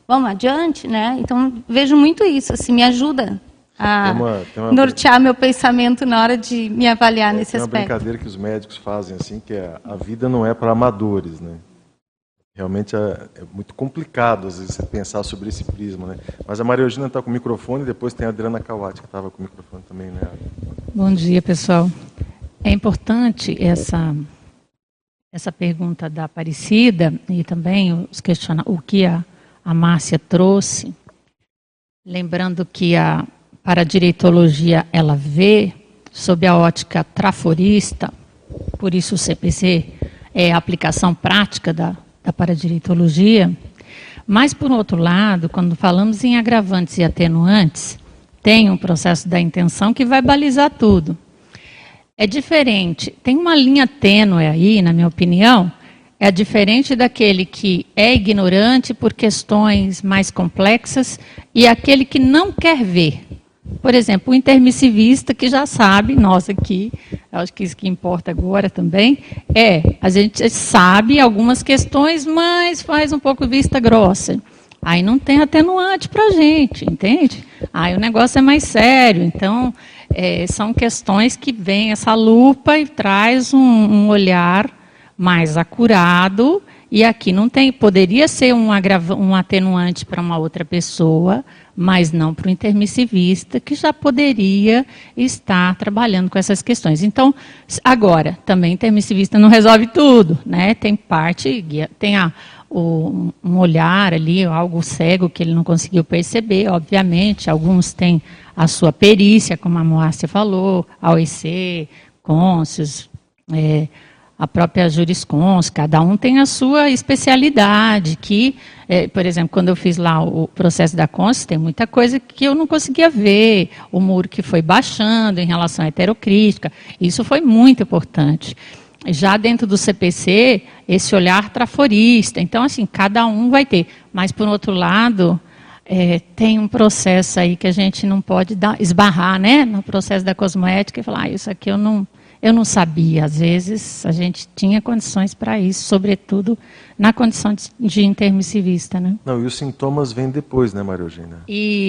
Vamos adiante, né? Então, vejo muito isso, assim, me ajuda a tem uma, tem uma nortear meu pensamento na hora de me avaliar é, nesse tem aspecto. Tem uma brincadeira que os médicos fazem, assim, que é a vida não é para amadores, né? Realmente é, é, muito complicado, às vezes, você pensar sobre esse prisma, né? Mas a Maria Eugênia está com o microfone, e depois tem a Adriana Kawati, que estava com o microfone também, né? Bom dia, pessoal. É importante essa essa pergunta da Aparecida e também os questiona o que a, a Márcia trouxe, lembrando que a paradireitologia ela vê sob a ótica traforista, por isso o CPC é a aplicação prática da, da paradireitologia, mas por outro lado, quando falamos em agravantes e atenuantes, tem um processo da intenção que vai balizar tudo. É diferente. Tem uma linha tênue aí, na minha opinião, é diferente daquele que é ignorante por questões mais complexas e aquele que não quer ver. Por exemplo, o intermissivista que já sabe, nós aqui, acho que isso que importa agora também, é, a gente sabe algumas questões, mas faz um pouco vista grossa. Aí não tem atenuante para a gente, entende? Aí o negócio é mais sério. Então, é, são questões que vem essa lupa e traz um, um, olhar mais acurado. E aqui não tem, poderia ser um, agrava, um atenuante para uma outra pessoa, mas não para o intermissivista, que já poderia estar trabalhando com essas questões. Então, agora, também intermissivista não resolve tudo, né? Tem parte, tem a, o, um olhar ali, algo cego que ele não conseguiu perceber, obviamente. Alguns têm a sua perícia, como a Moacir falou, a OEC, é, a própria juriscons, cada um tem a sua especialidade, que, é, por exemplo, quando eu fiz lá o processo da Côncios, tem muita coisa que eu não conseguia ver, o muro que foi baixando em relação à heterocrítica, isso foi muito importante. Já dentro do CPC, esse olhar traforista, então, assim, cada um vai ter. Mas, por outro lado, é, tem um processo aí que a gente não pode dar, esbarrar né, no processo da cosmoética e falar, ah, isso aqui eu não, eu não sabia. Às vezes a gente tinha condições para isso, sobretudo na condição de, de intermissivista. Né? Não, e os sintomas vêm depois, né, Maria Eugênia?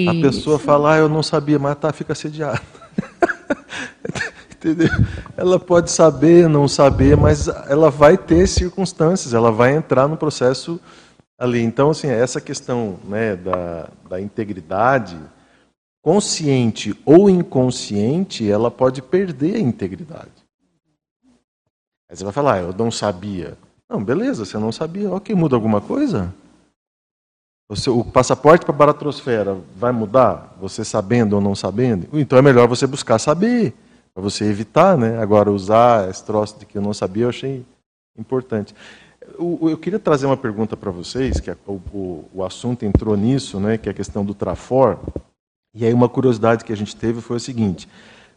A pessoa fala, ah, eu não sabia, mas tá, fica assediada. Entendeu? Ela pode saber, não saber, mas ela vai ter circunstâncias, ela vai entrar no processo ali. Então, assim, essa questão né, da, da integridade, consciente ou inconsciente, ela pode perder a integridade. Aí você vai falar, ah, eu não sabia. Não, beleza, você não sabia. Ok, muda alguma coisa? o passaporte para a baratrosfera vai mudar? Você sabendo ou não sabendo? Então é melhor você buscar saber, para você evitar, né? Agora, usar esse troço de que eu não sabia, eu achei importante eu queria trazer uma pergunta para vocês, que o, o, o, assunto entrou nisso, né, que é a questão do Trafor. E aí uma curiosidade que a gente teve foi o seguinte: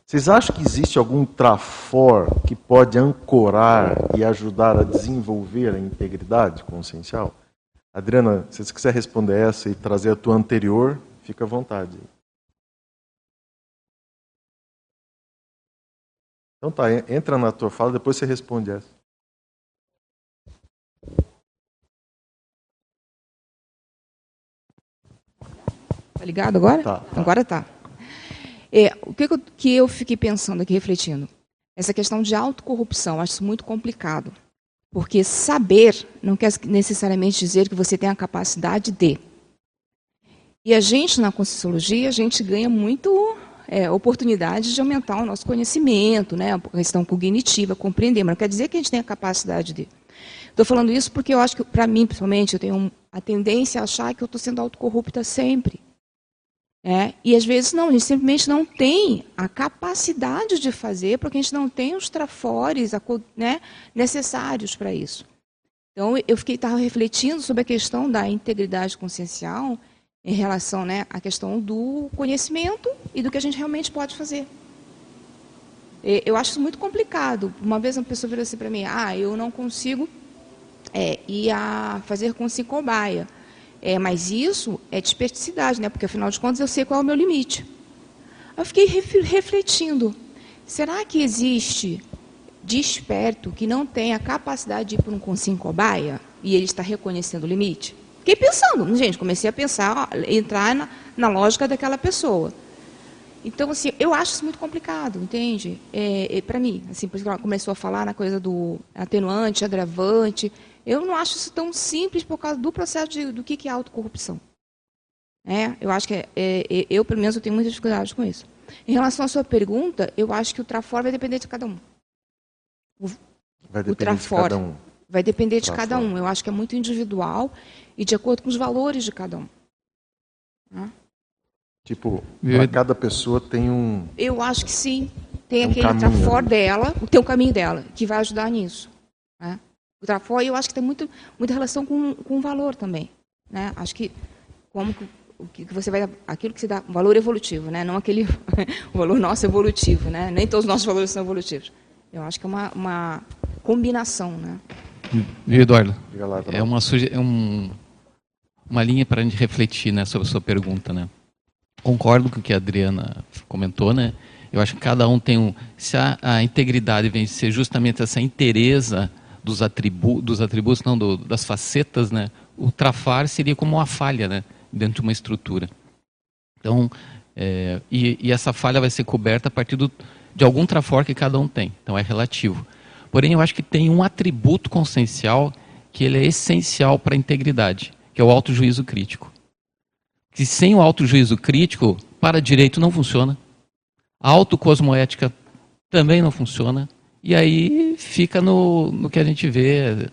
vocês acham que existe algum Trafor que pode ancorar e ajudar a desenvolver a integridade consciencial? Adriana, se você quiser responder essa e trazer a tua anterior, fica à vontade. Então tá, entra na tua fala, depois você responde essa. Tá ligado agora? Tá. tá. Agora tá. É, o que eu, que eu fiquei pensando aqui, refletindo? Essa questão de autocorrupção, acho isso muito complicado. Porque saber não quer necessariamente dizer que você tem a capacidade de. E a gente, na Conscienciologia, a gente ganha muito é, oportunidade de aumentar o nosso conhecimento, né, a questão cognitiva, compreender, mas não quer dizer que a gente tem a capacidade de. Estou falando isso porque eu acho que, para mim, principalmente, eu tenho a tendência a achar que eu estou sendo autocorrupta sempre. É, e às vezes não, a gente simplesmente não tem a capacidade de fazer, porque a gente não tem os trafores né, necessários para isso. Então, eu fiquei estava refletindo sobre a questão da integridade consciencial em relação né, à questão do conhecimento e do que a gente realmente pode fazer. Eu acho isso muito complicado. Uma vez uma pessoa virou assim para mim: ah, eu não consigo é, e a fazer com si cobaia. É, mas isso é desperticidade, né? Porque afinal de contas eu sei qual é o meu limite. Eu fiquei refletindo: será que existe desperto que não tem a capacidade de ir para um consim cobaia e ele está reconhecendo o limite? Fiquei pensando, gente, comecei a pensar, entrar na, na lógica daquela pessoa. Então, assim, eu acho isso muito complicado, entende? É, é para mim, assim, por isso que ela começou a falar na coisa do atenuante, agravante. Eu não acho isso tão simples por causa do processo de, do que, que é autocorrupção. É, eu acho que é, é, eu, pelo menos, eu tenho muitas dificuldades com isso. Em relação à sua pergunta, eu acho que o trafor vai depender de cada um. O, vai depender o trafor de cada um. vai depender de cada um. Eu acho que é muito individual e de acordo com os valores de cada um. Né? Tipo, para cada pessoa tem um. Eu acho que sim. Tem um aquele caminho, trafor né? dela, tem o caminho dela, que vai ajudar nisso. Né? O trafor, eu acho que tem muito, muita relação com, com o valor também. Né? Acho que como que, o que você vai aquilo que se dá valor evolutivo, né? Não aquele o valor nosso evolutivo, né? Nem todos os nossos valores são evolutivos. Eu acho que é uma, uma combinação, né? Viu, Eduardo? É uma é um, uma linha para a gente refletir, né, sobre a sua pergunta, né? concordo com o que a Adriana comentou, né? Eu acho que cada um tem um. Se a, a integridade vem ser justamente essa inteireza dos, atribu, dos atributos, não, do, das facetas, né? O trafar seria como uma falha, né? Dentro de uma estrutura. Então, é, e, e, essa falha vai ser coberta a partir do, de algum trafor que cada um tem. Então, é relativo. Porém, eu acho que tem um atributo consciencial que ele é essencial para a integridade, que é o autojuízo crítico que sem o autojuízo crítico, para direito não funciona. A autocosmoética também não funciona. E aí fica no, no que a gente vê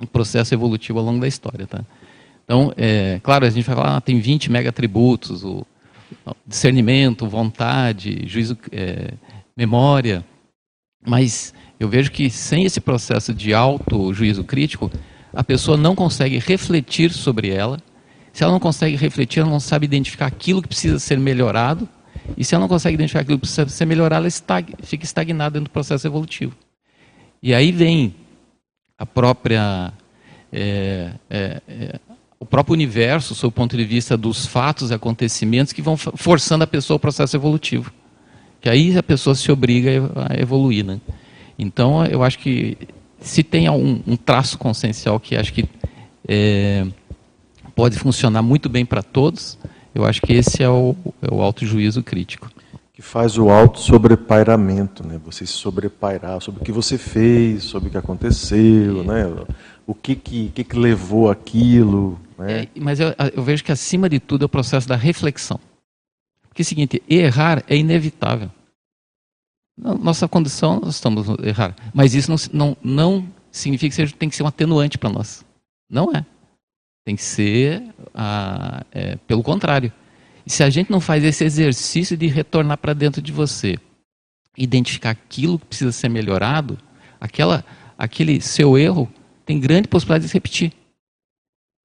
no processo evolutivo ao longo da história. Tá? Então, é, claro, a gente vai falar, ah, tem 20 megatributos, o discernimento, vontade, juízo, é, memória. Mas eu vejo que sem esse processo de auto-juízo crítico, a pessoa não consegue refletir sobre ela se ela não consegue refletir, ela não sabe identificar aquilo que precisa ser melhorado. E se ela não consegue identificar aquilo que precisa ser melhorado, ela estag fica estagnada dentro do processo evolutivo. E aí vem a própria. É, é, é, o próprio universo, sob o ponto de vista dos fatos e acontecimentos, que vão forçando a pessoa ao processo evolutivo. Que aí a pessoa se obriga a evoluir. Né? Então, eu acho que se tem um, um traço consciencial que acho que é, pode funcionar muito bem para todos, eu acho que esse é o, é o autojuízo crítico. Que faz o auto-sobrepairamento, né? você se sobrepairar sobre o que você fez, sobre o que aconteceu, né? o que, que, que, que levou aquilo. Né? É, mas eu, eu vejo que, acima de tudo, é o processo da reflexão. Porque é o seguinte, errar é inevitável. Nossa condição, nós estamos errar. Mas isso não, não, não significa que seja, tem que ser um atenuante para nós. Não é. Tem que ser ah, é, pelo contrário. E se a gente não faz esse exercício de retornar para dentro de você, identificar aquilo que precisa ser melhorado, aquela, aquele seu erro tem grande possibilidade de se repetir.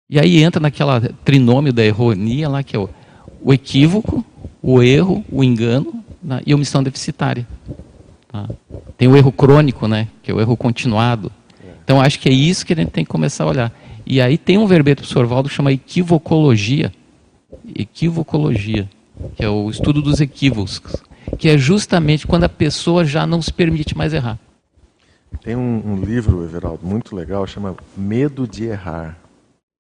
E aí entra naquela trinômio da erronia lá, que é o, o equívoco, o erro, o engano né, e omissão deficitária. Tá? Tem o erro crônico, né, que é o erro continuado. Então acho que é isso que a gente tem que começar a olhar. E aí tem um verbete do Sorvaldo que chama equivocologia. Equivocologia, que é o estudo dos equívocos, que é justamente quando a pessoa já não se permite mais errar. Tem um, um livro, Everaldo, muito legal, chama Medo de Errar.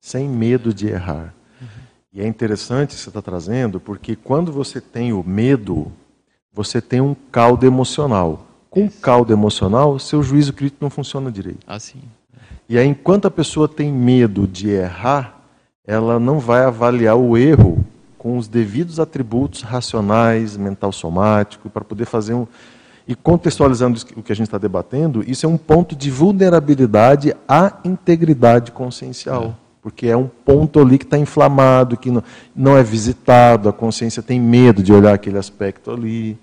Sem medo de errar. Uhum. E é interessante que você está trazendo, porque quando você tem o medo, você tem um caldo emocional. Com caldo emocional, seu juízo crítico não funciona direito. Assim. E aí, enquanto a pessoa tem medo de errar, ela não vai avaliar o erro com os devidos atributos racionais, mental somático, para poder fazer um. E contextualizando o que a gente está debatendo, isso é um ponto de vulnerabilidade à integridade consciencial. É. Porque é um ponto ali que está inflamado, que não, não é visitado, a consciência tem medo de olhar aquele aspecto ali.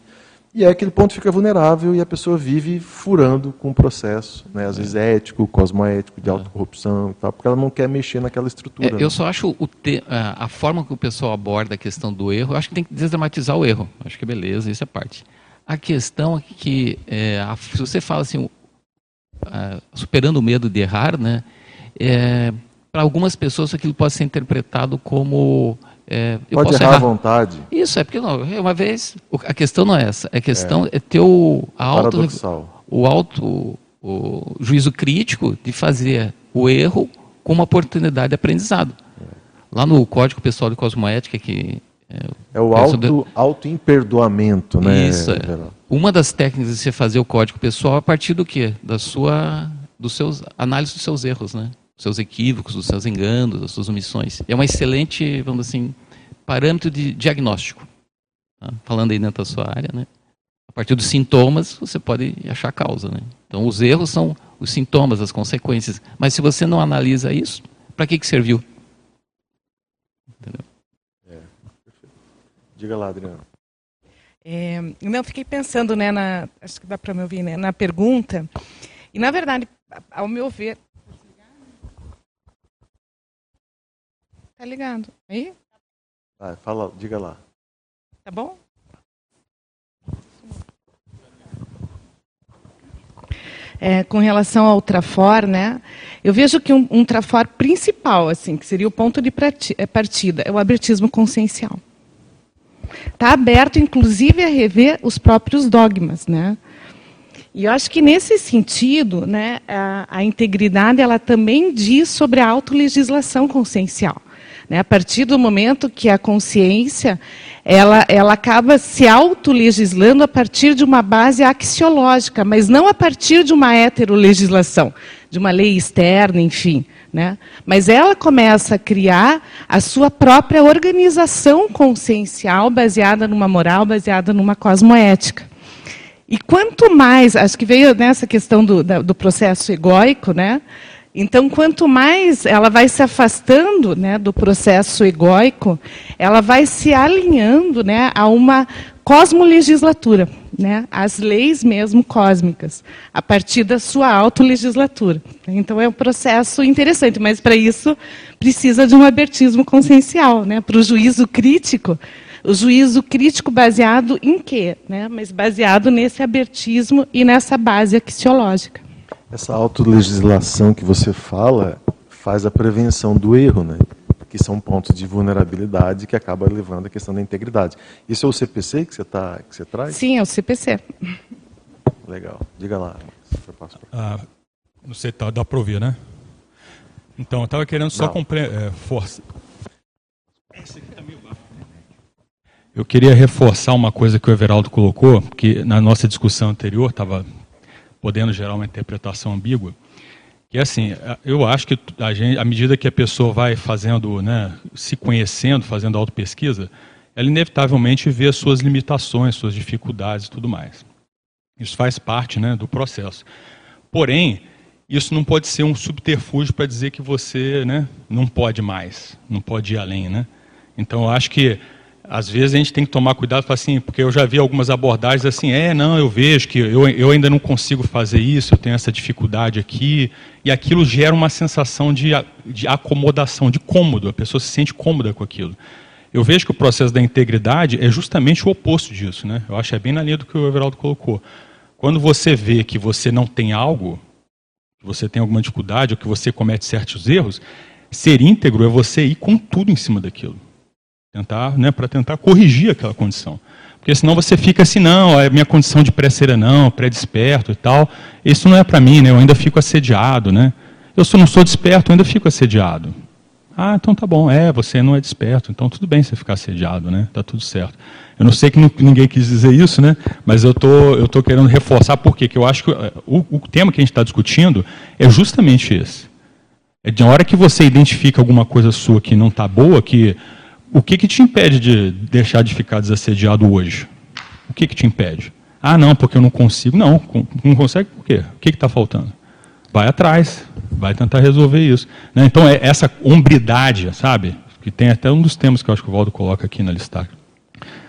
E aí aquele ponto fica vulnerável e a pessoa vive furando com o processo, né? às vezes é. ético, cosmoético, de é. autocorrupção e tal, porque ela não quer mexer naquela estrutura. É, eu né? só acho te, a, forma que o pessoal aborda a questão do erro, eu acho que tem que desdramatizar o erro. Acho que beleza, isso é parte. A questão é que, é, a, se você fala assim, a, superando o medo de errar, né? é, para algumas pessoas aquilo pode ser interpretado como é, Pode errar, errar, à vontade. Isso, é porque não, uma vez, a questão não é essa, a questão é, é ter o auto, o alto o juízo crítico de fazer o erro como uma oportunidade de aprendizado. É. Lá no Código Pessoal de Cosmoética, que é, é o auto, auto imperdoamento, né? Isso. É. Uma das técnicas de você fazer o código pessoal é a partir do quê? Da sua, dos seus análise dos seus erros, né? Dos seus equívocos, dos seus enganos, das suas omissões. É uma excelente, vamos assim, parâmetro de diagnóstico. Tá? Falando aí dentro da sua área, né? A partir dos sintomas, você pode achar a causa, né? Então, os erros são os sintomas, as consequências. Mas se você não analisa isso, para que, que serviu? Entendeu? Diga lá, Adriana. É, não, fiquei pensando, né, na, acho que dá para me ouvir, né, na pergunta. E, na verdade, ao meu ver... Tá ligado? Aí? Ah, fala, diga lá. Tá bom? É, com relação ao Trafor, né, eu vejo que um, um Trafor principal, assim, que seria o ponto de é, partida, é o abertismo consciencial. Está aberto, inclusive, a rever os próprios dogmas, né? E eu acho que nesse sentido, né, a, a integridade ela também diz sobre a autolegislação consciencial. Né? A partir do momento que a consciência ela, ela acaba se autolegislando a partir de uma base axiológica, mas não a partir de uma heterolegislação, de uma lei externa, enfim. Né? Mas ela começa a criar a sua própria organização consciencial baseada numa moral, baseada numa cosmoética. E quanto mais, acho que veio nessa questão do, do processo egóico, né? Então, quanto mais ela vai se afastando né, do processo egóico, ela vai se alinhando né, a uma cosmolegislatura, né, as leis mesmo cósmicas, a partir da sua autolegislatura. Então, é um processo interessante, mas para isso precisa de um abertismo consciencial, né, para o juízo crítico. O juízo crítico baseado em quê? Né? Mas baseado nesse abertismo e nessa base axiológica. Essa autolegislação que você fala faz a prevenção do erro, né? que são pontos de vulnerabilidade que acaba levando a questão da integridade. Isso é o CPC que você, tá, que você traz? Sim, é o CPC. Legal. Diga lá. Ah, não sei, tá, dá para ouvir, né? Então, eu estava querendo só é, força. Tá eu queria reforçar uma coisa que o Everaldo colocou, que na nossa discussão anterior estava podendo gerar uma interpretação ambígua, que é assim, eu acho que a gente, à medida que a pessoa vai fazendo, né, se conhecendo, fazendo autopesquisa, ela inevitavelmente vê as suas limitações, suas dificuldades e tudo mais. Isso faz parte né, do processo. Porém, isso não pode ser um subterfúgio para dizer que você né, não pode mais, não pode ir além. Né? Então, eu acho que às vezes a gente tem que tomar cuidado, assim, porque eu já vi algumas abordagens assim, é, não, eu vejo que eu, eu ainda não consigo fazer isso, eu tenho essa dificuldade aqui, e aquilo gera uma sensação de, de acomodação, de cômodo, a pessoa se sente cômoda com aquilo. Eu vejo que o processo da integridade é justamente o oposto disso, né? Eu acho que é bem na linha do que o Everaldo colocou. Quando você vê que você não tem algo, que você tem alguma dificuldade, ou que você comete certos erros, ser íntegro é você ir com tudo em cima daquilo tentar, né, para tentar corrigir aquela condição. Porque senão você fica assim, não, a minha condição de pré-ser não, pré-desperto e tal, isso não é para mim, né, eu ainda fico assediado, né? Eu não sou desperto, eu ainda fico assediado. Ah, então tá bom, é, você não é desperto, então tudo bem você ficar assediado, né? Tá tudo certo. Eu não sei que ninguém quis dizer isso, né? Mas eu tô, eu tô querendo reforçar por quê? Que eu acho que eh, o, o tema que a gente está discutindo é justamente esse. É de hora que você identifica alguma coisa sua que não está boa, que o que, que te impede de deixar de ficar desassediado hoje? O que, que te impede? Ah, não, porque eu não consigo. Não, não consegue por quê? O que está faltando? Vai atrás, vai tentar resolver isso. Né? Então, é essa hombridade, sabe? Que tem até um dos temas que eu acho que o Valdo coloca aqui na lista.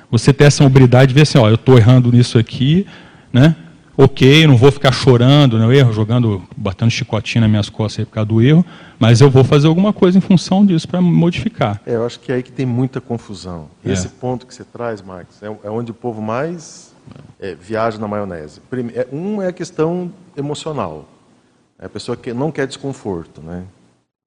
Você ter essa hombridade de ver assim, ó, eu estou errando nisso aqui, né? Ok, não vou ficar chorando no erro, jogando, batendo chicotinho nas minhas costas por causa do erro, mas eu vou fazer alguma coisa em função disso para modificar. É, eu acho que é aí que tem muita confusão. É. Esse ponto que você traz, Marcos, é, é onde o povo mais é, viaja na maionese. É, um é a questão emocional. É a pessoa que não quer desconforto, né?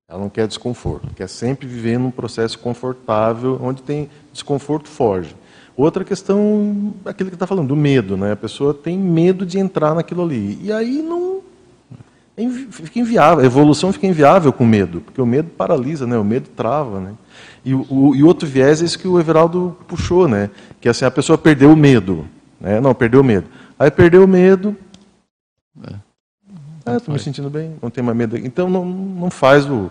Ela não quer desconforto, quer sempre viver num processo confortável, onde tem desconforto, foge. Outra questão, aquilo que está falando, do medo. Né? A pessoa tem medo de entrar naquilo ali. E aí não. É fica inviável, a evolução fica inviável com medo, porque o medo paralisa, né? o medo trava. Né? E o e outro viés é isso que o Everaldo puxou, né? que assim, a pessoa perdeu o medo. Né? Não, perdeu o medo. Aí perdeu o medo. É. Ah, estou me sentindo bem, não tenho mais medo. Então não, não faz o,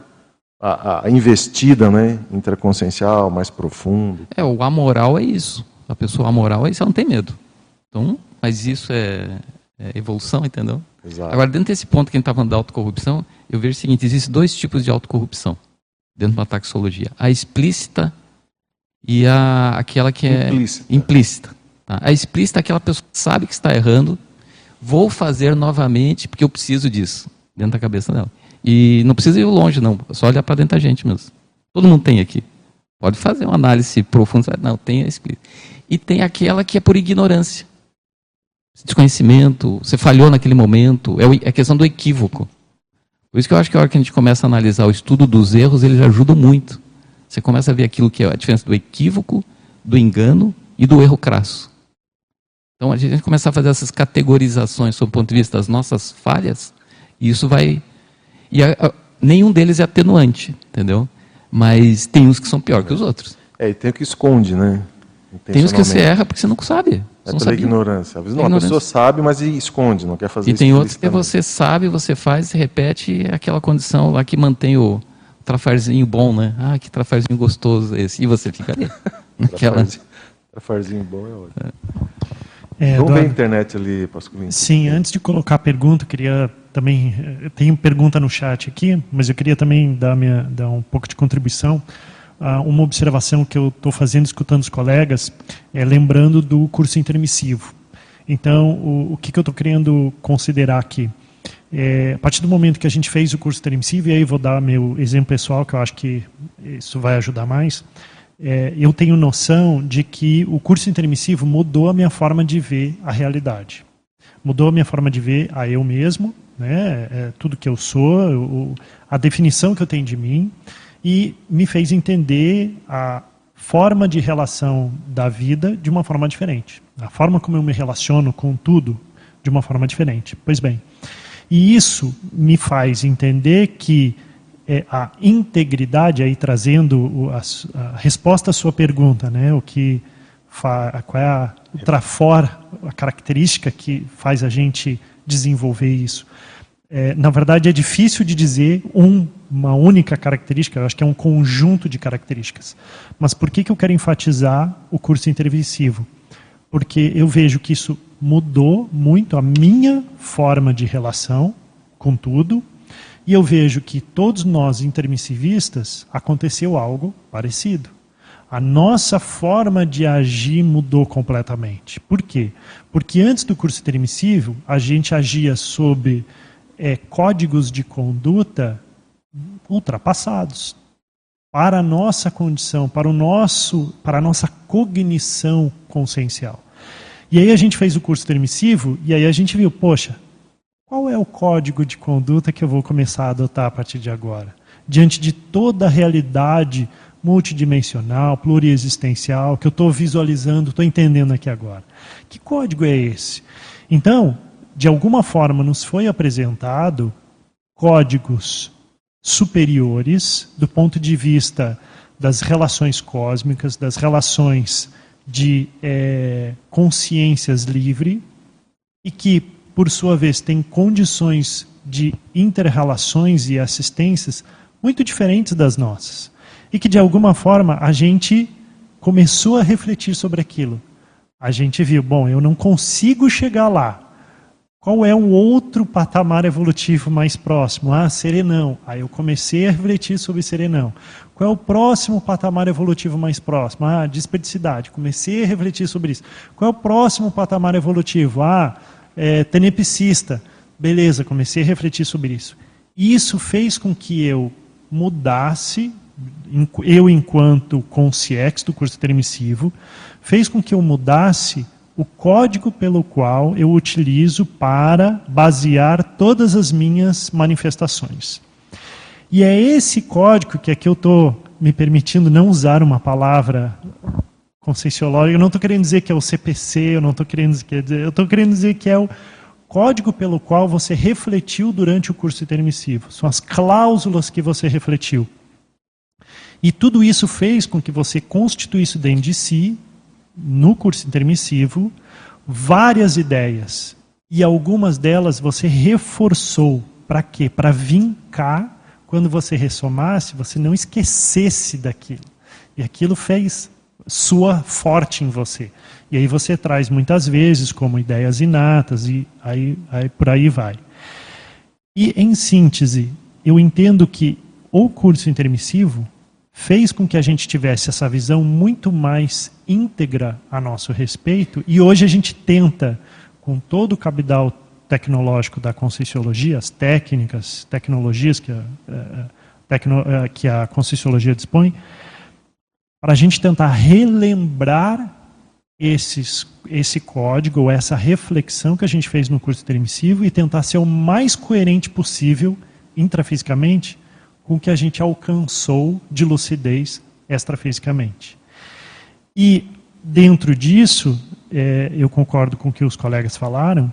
a, a investida né, intraconsciencial mais profundo. É, o amoral é isso. A pessoa amoral é isso, ela não tem medo. Então, mas isso é, é evolução, entendeu? Exato. Agora, dentro desse ponto que a gente está falando da autocorrupção, eu vejo o seguinte: existem dois tipos de autocorrupção dentro da taxologia: a explícita e a, aquela que é implícita. implícita tá? A explícita é aquela pessoa que sabe que está errando, vou fazer novamente porque eu preciso disso, dentro da cabeça dela. E não precisa ir longe, não, é só olhar para dentro da gente mesmo. Todo mundo tem aqui. Pode fazer uma análise profunda, não, tem a explícita. E tem aquela que é por ignorância. Desconhecimento, você falhou naquele momento, é a questão do equívoco. Por isso que eu acho que a hora que a gente começa a analisar o estudo dos erros, eles ajudam muito. Você começa a ver aquilo que é a diferença do equívoco, do engano e do erro crasso. Então a gente começa a fazer essas categorizações sob o ponto de vista das nossas falhas, e isso vai. E a, a, nenhum deles é atenuante, entendeu? Mas tem uns que são pior que os outros. É, e tem o que esconde, né? Tem uns que você erra porque você não sabe. Você é pela sabia. ignorância. Às vezes não, a pessoa sabe, mas esconde, não quer fazer E tem outros que você sabe, você faz, repete aquela condição lá que mantém o trafarzinho bom, né? Ah, que trafarzinho gostoso esse. E você fica ali. naquela... trafarzinho bom é ótimo. É, Vamos ver a internet ali, Pascovinho. Sim, antes de colocar a pergunta, queria também. Tem pergunta no chat aqui, mas eu queria também dar, minha, dar um pouco de contribuição. Uh, uma observação que eu estou fazendo, escutando os colegas, é lembrando do curso intermissivo. Então, o, o que, que eu estou querendo considerar aqui? É, a partir do momento que a gente fez o curso intermissivo, e aí vou dar meu exemplo pessoal, que eu acho que isso vai ajudar mais é, eu tenho noção de que o curso intermissivo mudou a minha forma de ver a realidade. Mudou a minha forma de ver a eu mesmo, né, é, tudo que eu sou, a definição que eu tenho de mim, e me fez entender a forma de relação da vida de uma forma diferente. A forma como eu me relaciono com tudo de uma forma diferente. Pois bem, e isso me faz entender que é, a integridade, aí trazendo a, a, resposta à sua pergunta, né, o que fa, qual é a, o trafor, a característica que faz a gente desenvolver isso. É, na verdade, é difícil de dizer um, uma única característica, eu acho que é um conjunto de características. Mas por que, que eu quero enfatizar o curso intervensivo? Porque eu vejo que isso mudou muito a minha forma de relação com tudo, e eu vejo que todos nós intermissivistas aconteceu algo parecido. A nossa forma de agir mudou completamente. Por quê? Porque antes do curso intermissivo, a gente agia sob é, códigos de conduta ultrapassados para a nossa condição, para o nosso, para a nossa cognição consciencial. E aí a gente fez o curso intermissivo e aí a gente viu, poxa, qual é o código de conduta que eu vou começar a adotar a partir de agora? Diante de toda a realidade multidimensional, pluriexistencial, que eu estou visualizando, estou entendendo aqui agora. Que código é esse? Então, de alguma forma, nos foi apresentado códigos superiores do ponto de vista das relações cósmicas, das relações de é, consciências livre, e que por sua vez, tem condições de interrelações e assistências muito diferentes das nossas. E que, de alguma forma, a gente começou a refletir sobre aquilo. A gente viu, bom, eu não consigo chegar lá. Qual é um outro patamar evolutivo mais próximo? Ah, serenão. Aí eu comecei a refletir sobre serenão. Qual é o próximo patamar evolutivo mais próximo? Ah, despedicidade. Comecei a refletir sobre isso. Qual é o próximo patamar evolutivo? Ah, é, tenepsista. Beleza, comecei a refletir sobre isso. Isso fez com que eu mudasse, eu enquanto consciex do curso intermissivo, fez com que eu mudasse o código pelo qual eu utilizo para basear todas as minhas manifestações. E é esse código que aqui eu estou me permitindo não usar uma palavra conscienciológica, eu não estou querendo dizer que é o CPC, eu não estou querendo dizer, eu estou querendo dizer que é o código pelo qual você refletiu durante o curso intermissivo, são as cláusulas que você refletiu. E tudo isso fez com que você constituísse dentro de si, no curso intermissivo, várias ideias. E algumas delas você reforçou. Para quê? Para vincar, quando você ressomasse, você não esquecesse daquilo. E aquilo fez sua forte em você. E aí você traz muitas vezes como ideias inatas e aí, aí por aí vai. E em síntese, eu entendo que o curso intermissivo fez com que a gente tivesse essa visão muito mais íntegra a nosso respeito e hoje a gente tenta, com todo o cabidal tecnológico da Conscienciologia, as técnicas, tecnologias que a, eh, tecno, eh, que a Conscienciologia dispõe, para a gente tentar relembrar esses, esse código, ou essa reflexão que a gente fez no curso intermissivo e tentar ser o mais coerente possível, intrafisicamente, com o que a gente alcançou de lucidez extrafisicamente. E, dentro disso, é, eu concordo com o que os colegas falaram,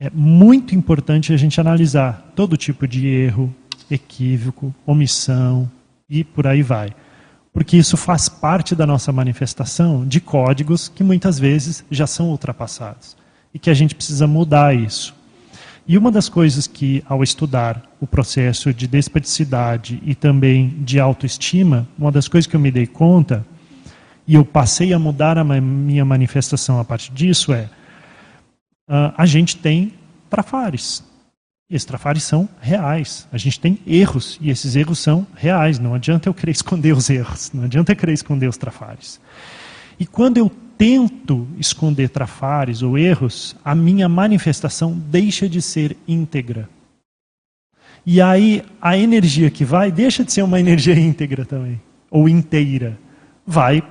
é muito importante a gente analisar todo tipo de erro, equívoco, omissão e por aí vai porque isso faz parte da nossa manifestação de códigos que muitas vezes já são ultrapassados e que a gente precisa mudar isso. E uma das coisas que, ao estudar o processo de despedicidade e também de autoestima, uma das coisas que eu me dei conta, e eu passei a mudar a minha manifestação a partir disso, é: uh, a gente tem trafares. Esses trafares são reais. A gente tem erros e esses erros são reais. Não adianta eu querer esconder os erros. Não adianta eu querer esconder os trafares. E quando eu tento esconder trafares ou erros, a minha manifestação deixa de ser íntegra. E aí a energia que vai deixa de ser uma energia íntegra também, ou inteira. Vai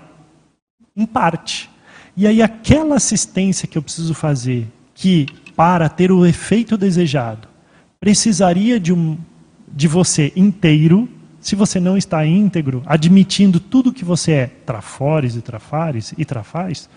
em parte. E aí aquela assistência que eu preciso fazer, que para ter o efeito desejado, precisaria de, um, de você inteiro, se você não está íntegro, admitindo tudo que você é, trafores e trafares e trafaz,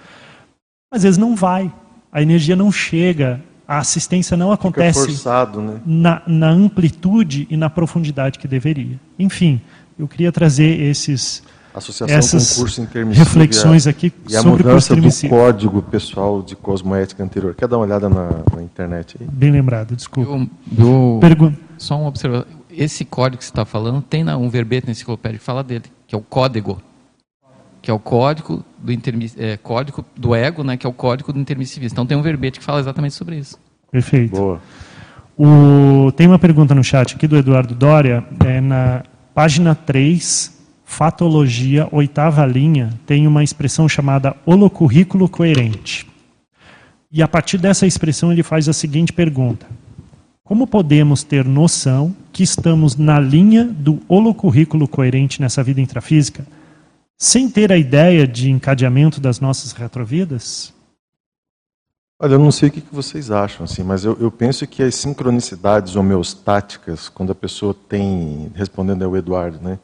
às vezes não vai. A energia não chega, a assistência não acontece forçado, né? na, na amplitude e na profundidade que deveria. Enfim, eu queria trazer esses Associação essas com curso intermissivo reflexões aqui e a, sobre e a mudança do código pessoal de cosmoética anterior. Quer dar uma olhada na, na internet aí? Bem lembrado, desculpa. Eu, eu, Pergun só uma observação. Esse código que você está falando tem um verbete na enciclopédia que fala dele, que é o código. Que é o código do, é, código do ego, né, que é o código do intermissivista. Então tem um verbete que fala exatamente sobre isso. Perfeito. Boa. O, tem uma pergunta no chat aqui do Eduardo Dória, é na página 3, fatologia, oitava linha, tem uma expressão chamada holocurrículo coerente. E a partir dessa expressão ele faz a seguinte pergunta: Como podemos ter noção que estamos na linha do holocurrículo coerente nessa vida intrafísica, sem ter a ideia de encadeamento das nossas retrovidas? Olha, eu não sei o que vocês acham, assim, mas eu, eu penso que as sincronicidades homeostáticas, quando a pessoa tem, respondendo ao Eduardo, né,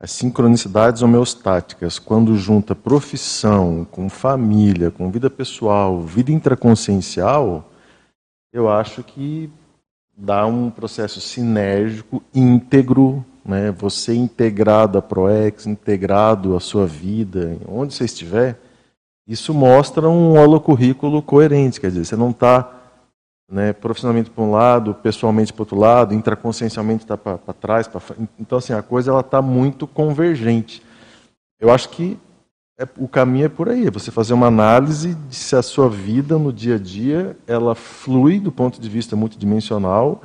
as sincronicidades homeostáticas, quando junta profissão com família, com vida pessoal, vida intraconsciencial, eu acho que dá um processo sinérgico íntegro, né? você integrado à ProEx, integrado à sua vida, onde você estiver, isso mostra um holocurrículo coerente, quer dizer, você não está né, profissionalmente para um lado, pessoalmente para outro lado, intraconsciencialmente está para trás, pra, então assim a coisa ela está muito convergente. Eu acho que é, o caminho é por aí, é você fazer uma análise de se a sua vida no dia a dia ela flui do ponto de vista multidimensional,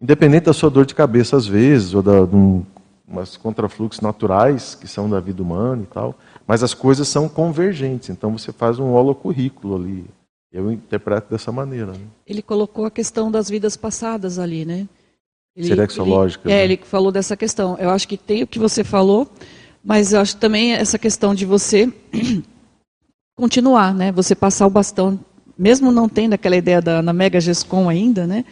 independente da sua dor de cabeça às vezes ou da, de um, umas contrafluxos naturais que são da vida humana e tal, mas as coisas são convergentes. Então você faz um holocurrículo ali eu interpreto dessa maneira. Né? Ele colocou a questão das vidas passadas ali, né? Ele, Serexológica. Ele, é, né? ele falou dessa questão. Eu acho que tem o que você falou, mas eu acho também essa questão de você continuar, né? Você passar o bastão, mesmo não tendo aquela ideia da na Mega Gescom ainda, né?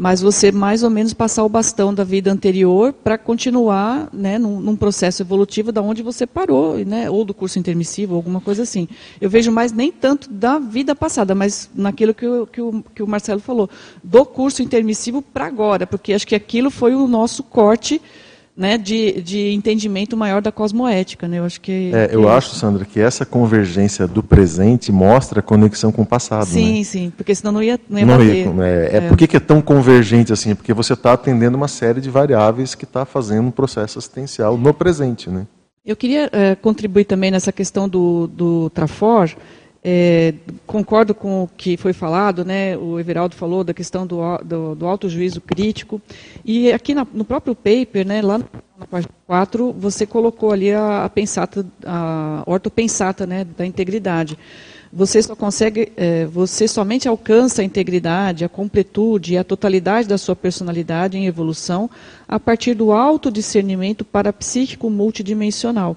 Mas você mais ou menos passar o bastão da vida anterior para continuar né, num, num, processo evolutivo da onde você parou, né, ou do curso intermissivo, alguma coisa assim. Eu vejo mais nem tanto da vida passada, mas naquilo que, o, que, o, que o Marcelo falou, do curso intermissivo para agora, porque acho que aquilo foi o nosso corte né, de, de entendimento maior da cosmoética. Né? Eu acho que. É, eu acho, Sandra, que essa convergência do presente mostra a conexão com o passado. Sim, né? sim, porque senão não ia, não ia não bater. Ia, é, é, é. Por que, é tão convergente assim? Porque você está atendendo uma série de variáveis que está fazendo um processo assistencial no presente. Né? Eu queria é, contribuir também nessa questão do, do Trafor. É, concordo com o que foi falado, né? o Everaldo falou da questão do, do, do alto juízo crítico. E aqui na, no próprio paper, né, lá na página 4, você colocou ali a, a pensata, a ortopensata né, da integridade. Você só consegue, é, você somente alcança a integridade, a completude e a totalidade da sua personalidade em evolução a partir do autodiscernimento parapsíquico multidimensional.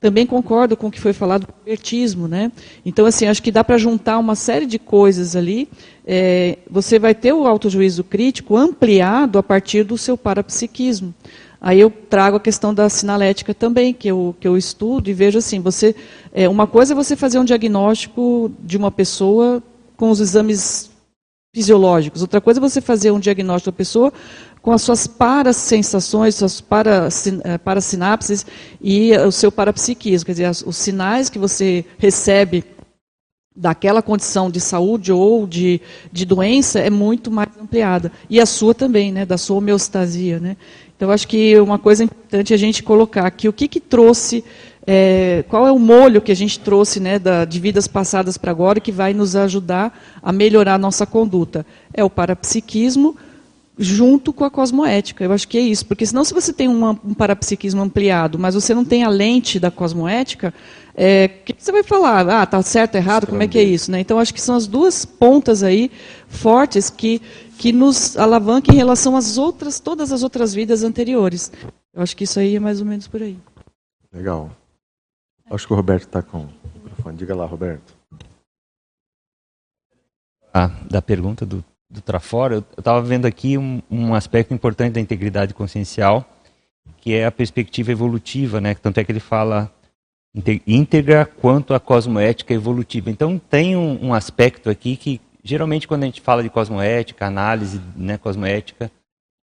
Também concordo com o que foi falado do pertismo, né? Então, assim, acho que dá para juntar uma série de coisas ali. É, você vai ter o autojuízo crítico ampliado a partir do seu parapsiquismo. Aí eu trago a questão da sinalética também, que eu, que eu estudo e vejo assim, você, é, uma coisa é você fazer um diagnóstico de uma pessoa com os exames fisiológicos, outra coisa é você fazer um diagnóstico da pessoa com as suas parasensações, suas eh, parasinapses e o seu parapsiquismo, quer dizer, os sinais que você recebe daquela condição de saúde ou de, de doença é muito mais ampliada. E a sua também, né, da sua homeostasia. Né? Então, acho que uma coisa importante é a gente colocar aqui o que, que trouxe, é, qual é o molho que a gente trouxe né, da, de vidas passadas para agora que vai nos ajudar a melhorar a nossa conduta. É o parapsiquismo, junto com a cosmoética. Eu acho que é isso, porque senão se você tem uma, um parapsiquismo ampliado, mas você não tem a lente da cosmoética, é, o que você vai falar? Ah, tá certo, errado, como é que é isso? Né? Então acho que são as duas pontas aí fortes que, que nos alavancam em relação às outras, todas as outras vidas anteriores. Eu acho que isso aí é mais ou menos por aí. Legal. Acho que o Roberto está com o microfone. Diga lá, Roberto. Ah, da pergunta do do Trafora, eu estava vendo aqui um, um, aspecto importante da integridade consciencial, que é a perspectiva evolutiva, né? Tanto é que ele fala íntegra quanto a cosmoética evolutiva. Então tem um, um, aspecto aqui que geralmente quando a gente fala de cosmoética, análise né, cosmoética,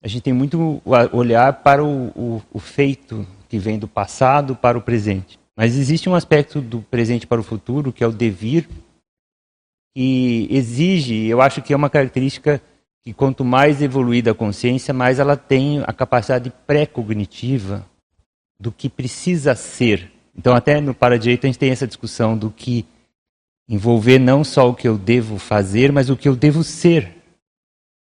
a gente tem muito olhar para o, o, o feito que vem do passado para o presente. Mas existe um aspecto do presente para o futuro que é o devir que exige, eu acho que é uma característica que quanto mais evoluída a consciência, mais ela tem a capacidade pré-cognitiva do que precisa ser. Então, até no Paradireito, a gente tem essa discussão do que envolver não só o que eu devo fazer, mas o que eu devo ser.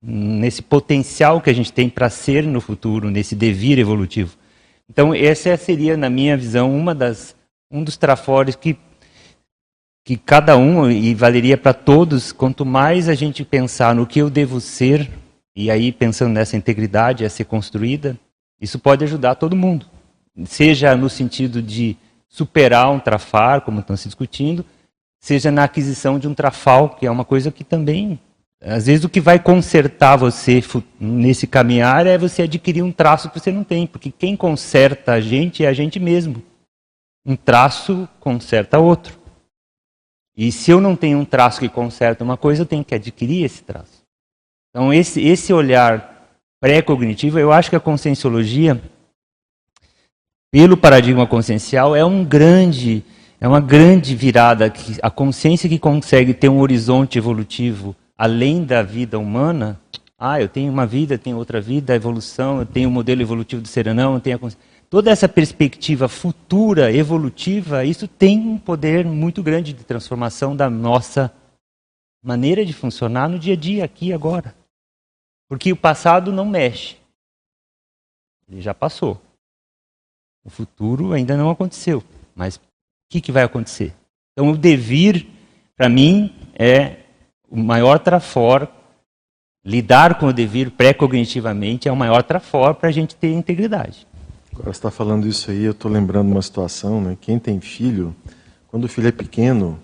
Nesse potencial que a gente tem para ser no futuro, nesse devir evolutivo. Então, essa seria, na minha visão, uma das, um dos trafores que que cada um, e valeria para todos, quanto mais a gente pensar no que eu devo ser, e aí pensando nessa integridade a ser construída, isso pode ajudar todo mundo. Seja no sentido de superar um trafar, como estão se discutindo, seja na aquisição de um trafal, que é uma coisa que também, às vezes o que vai consertar você nesse caminhar é você adquirir um traço que você não tem, porque quem conserta a gente é a gente mesmo. Um traço conserta outro. E se eu não tenho um traço que conserta uma coisa, eu tenho que adquirir esse traço. Então, esse, esse olhar pré-cognitivo, eu acho que a conscienciologia, pelo paradigma consciencial, é um grande, é uma grande virada. Que a consciência que consegue ter um horizonte evolutivo além da vida humana, ah, eu tenho uma vida, tenho outra vida, a evolução, eu tenho o um modelo evolutivo do serenão, eu tenho a consciência toda essa perspectiva futura, evolutiva, isso tem um poder muito grande de transformação da nossa maneira de funcionar no dia a dia, aqui e agora. Porque o passado não mexe. Ele já passou. O futuro ainda não aconteceu. Mas o que, que vai acontecer? Então, o devir, para mim, é o maior trafor. Lidar com o devir pré-cognitivamente é o maior trafor para a gente ter integridade. Agora está falando isso aí, eu estou lembrando uma situação, né? Quem tem filho, quando o filho é pequeno,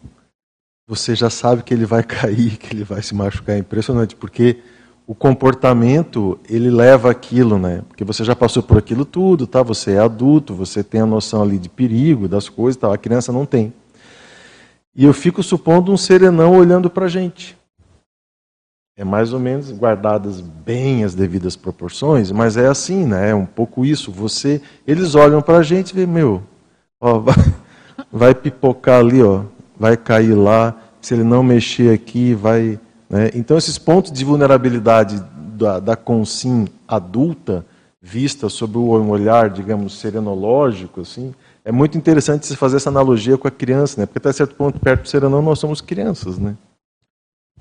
você já sabe que ele vai cair, que ele vai se machucar. É impressionante, porque o comportamento ele leva aquilo, né? Porque você já passou por aquilo tudo, tá? Você é adulto, você tem a noção ali de perigo das coisas, tá? A criança não tem. E eu fico supondo um serenão olhando para a gente. É mais ou menos guardadas bem as devidas proporções, mas é assim, né? É um pouco isso. Você, eles olham para a gente e vê, meu, ó, vai, vai pipocar ali, ó, vai cair lá. Se ele não mexer aqui, vai né? Então, esses pontos de vulnerabilidade da, da consim adulta, vista sob um olhar, digamos, serenológico, assim, é muito interessante se fazer essa analogia com a criança, né? porque até certo ponto, perto do serenão, nós somos crianças, né?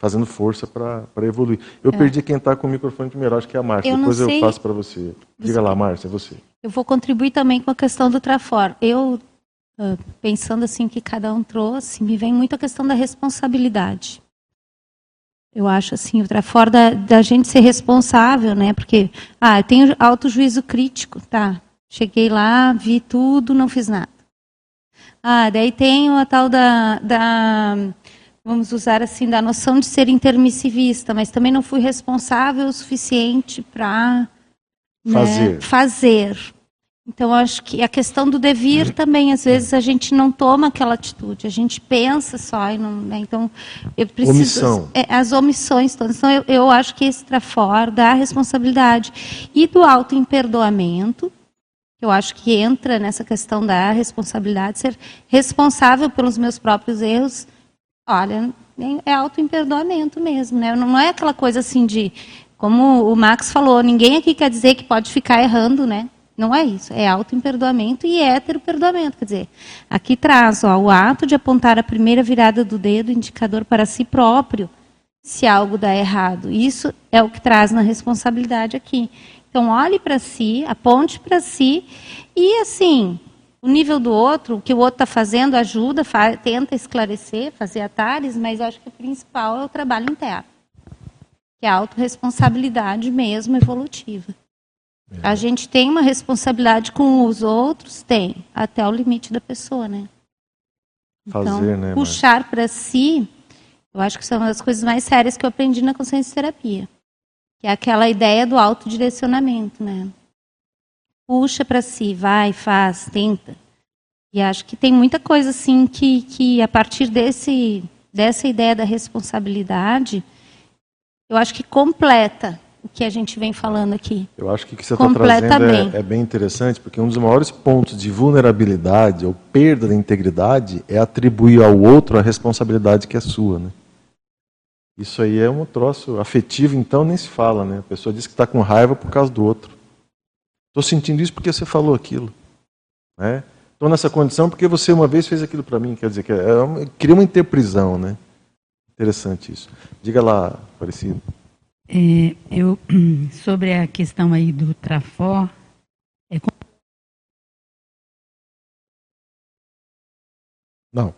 Fazendo força para evoluir. Eu é. perdi quem está com o microfone primeiro, acho que é a Márcia, depois eu passo para você. Diga você... lá, Márcia, é você. Eu vou contribuir também com a questão do Trafor. Eu, pensando assim que cada um trouxe, me vem muito a questão da responsabilidade. Eu acho assim, outra forma da, da, gente ser responsável, né? Porque, ah, eu tenho alto juízo crítico, tá? Cheguei lá, vi tudo, não fiz nada. Ah, daí tenho a tal da, da vamos usar assim, da noção de ser intermissivista, mas também não fui responsável o suficiente para né, fazer. fazer. Então, acho que a questão do devir uhum. também, às vezes, a gente não toma aquela atitude, a gente pensa só. E não, né? Então, eu preciso. Omissão. É, as omissões todas. Então, eu, eu acho que esse trafor da responsabilidade e do auto-imperdoamento, eu acho que entra nessa questão da responsabilidade, ser responsável pelos meus próprios erros. Olha, é auto-imperdoamento mesmo, né? Não é aquela coisa assim de. Como o Max falou, ninguém aqui quer dizer que pode ficar errando, né? Não é isso, é auto-imperdoamento e hétero-perdoamento. Quer dizer, aqui traz ó, o ato de apontar a primeira virada do dedo, indicador para si próprio, se algo dá errado. Isso é o que traz na responsabilidade aqui. Então, olhe para si, aponte para si e, assim, o nível do outro, o que o outro está fazendo, ajuda, faz, tenta esclarecer, fazer atalhos, mas eu acho que o principal é o trabalho interno, que é a autorresponsabilidade mesmo evolutiva. A gente tem uma responsabilidade com os outros? Tem, até o limite da pessoa, né? Fazer, então, né, puxar para si, eu acho que são as coisas mais sérias que eu aprendi na consciência terapia. Que é aquela ideia do autodirecionamento, né? Puxa para si, vai, faz, tenta. E acho que tem muita coisa assim que, que a partir desse, dessa ideia da responsabilidade, eu acho que completa o que a gente vem falando aqui. Eu acho que o que você está trazendo é, é, bem interessante, porque um dos maiores pontos de vulnerabilidade ou perda da integridade é atribuir ao outro a responsabilidade que é sua. Né? Isso aí é um troço afetivo, então nem se fala. Né? A pessoa diz que está com raiva por causa do outro. Estou sentindo isso porque você falou aquilo. Né? Estou nessa condição porque você uma vez fez aquilo para mim. Quer dizer, que é uma, cria uma interprisão. Né? Interessante isso. Diga lá, Aparecido. É, eu, sobre a questão aí do Trafor, é... Não.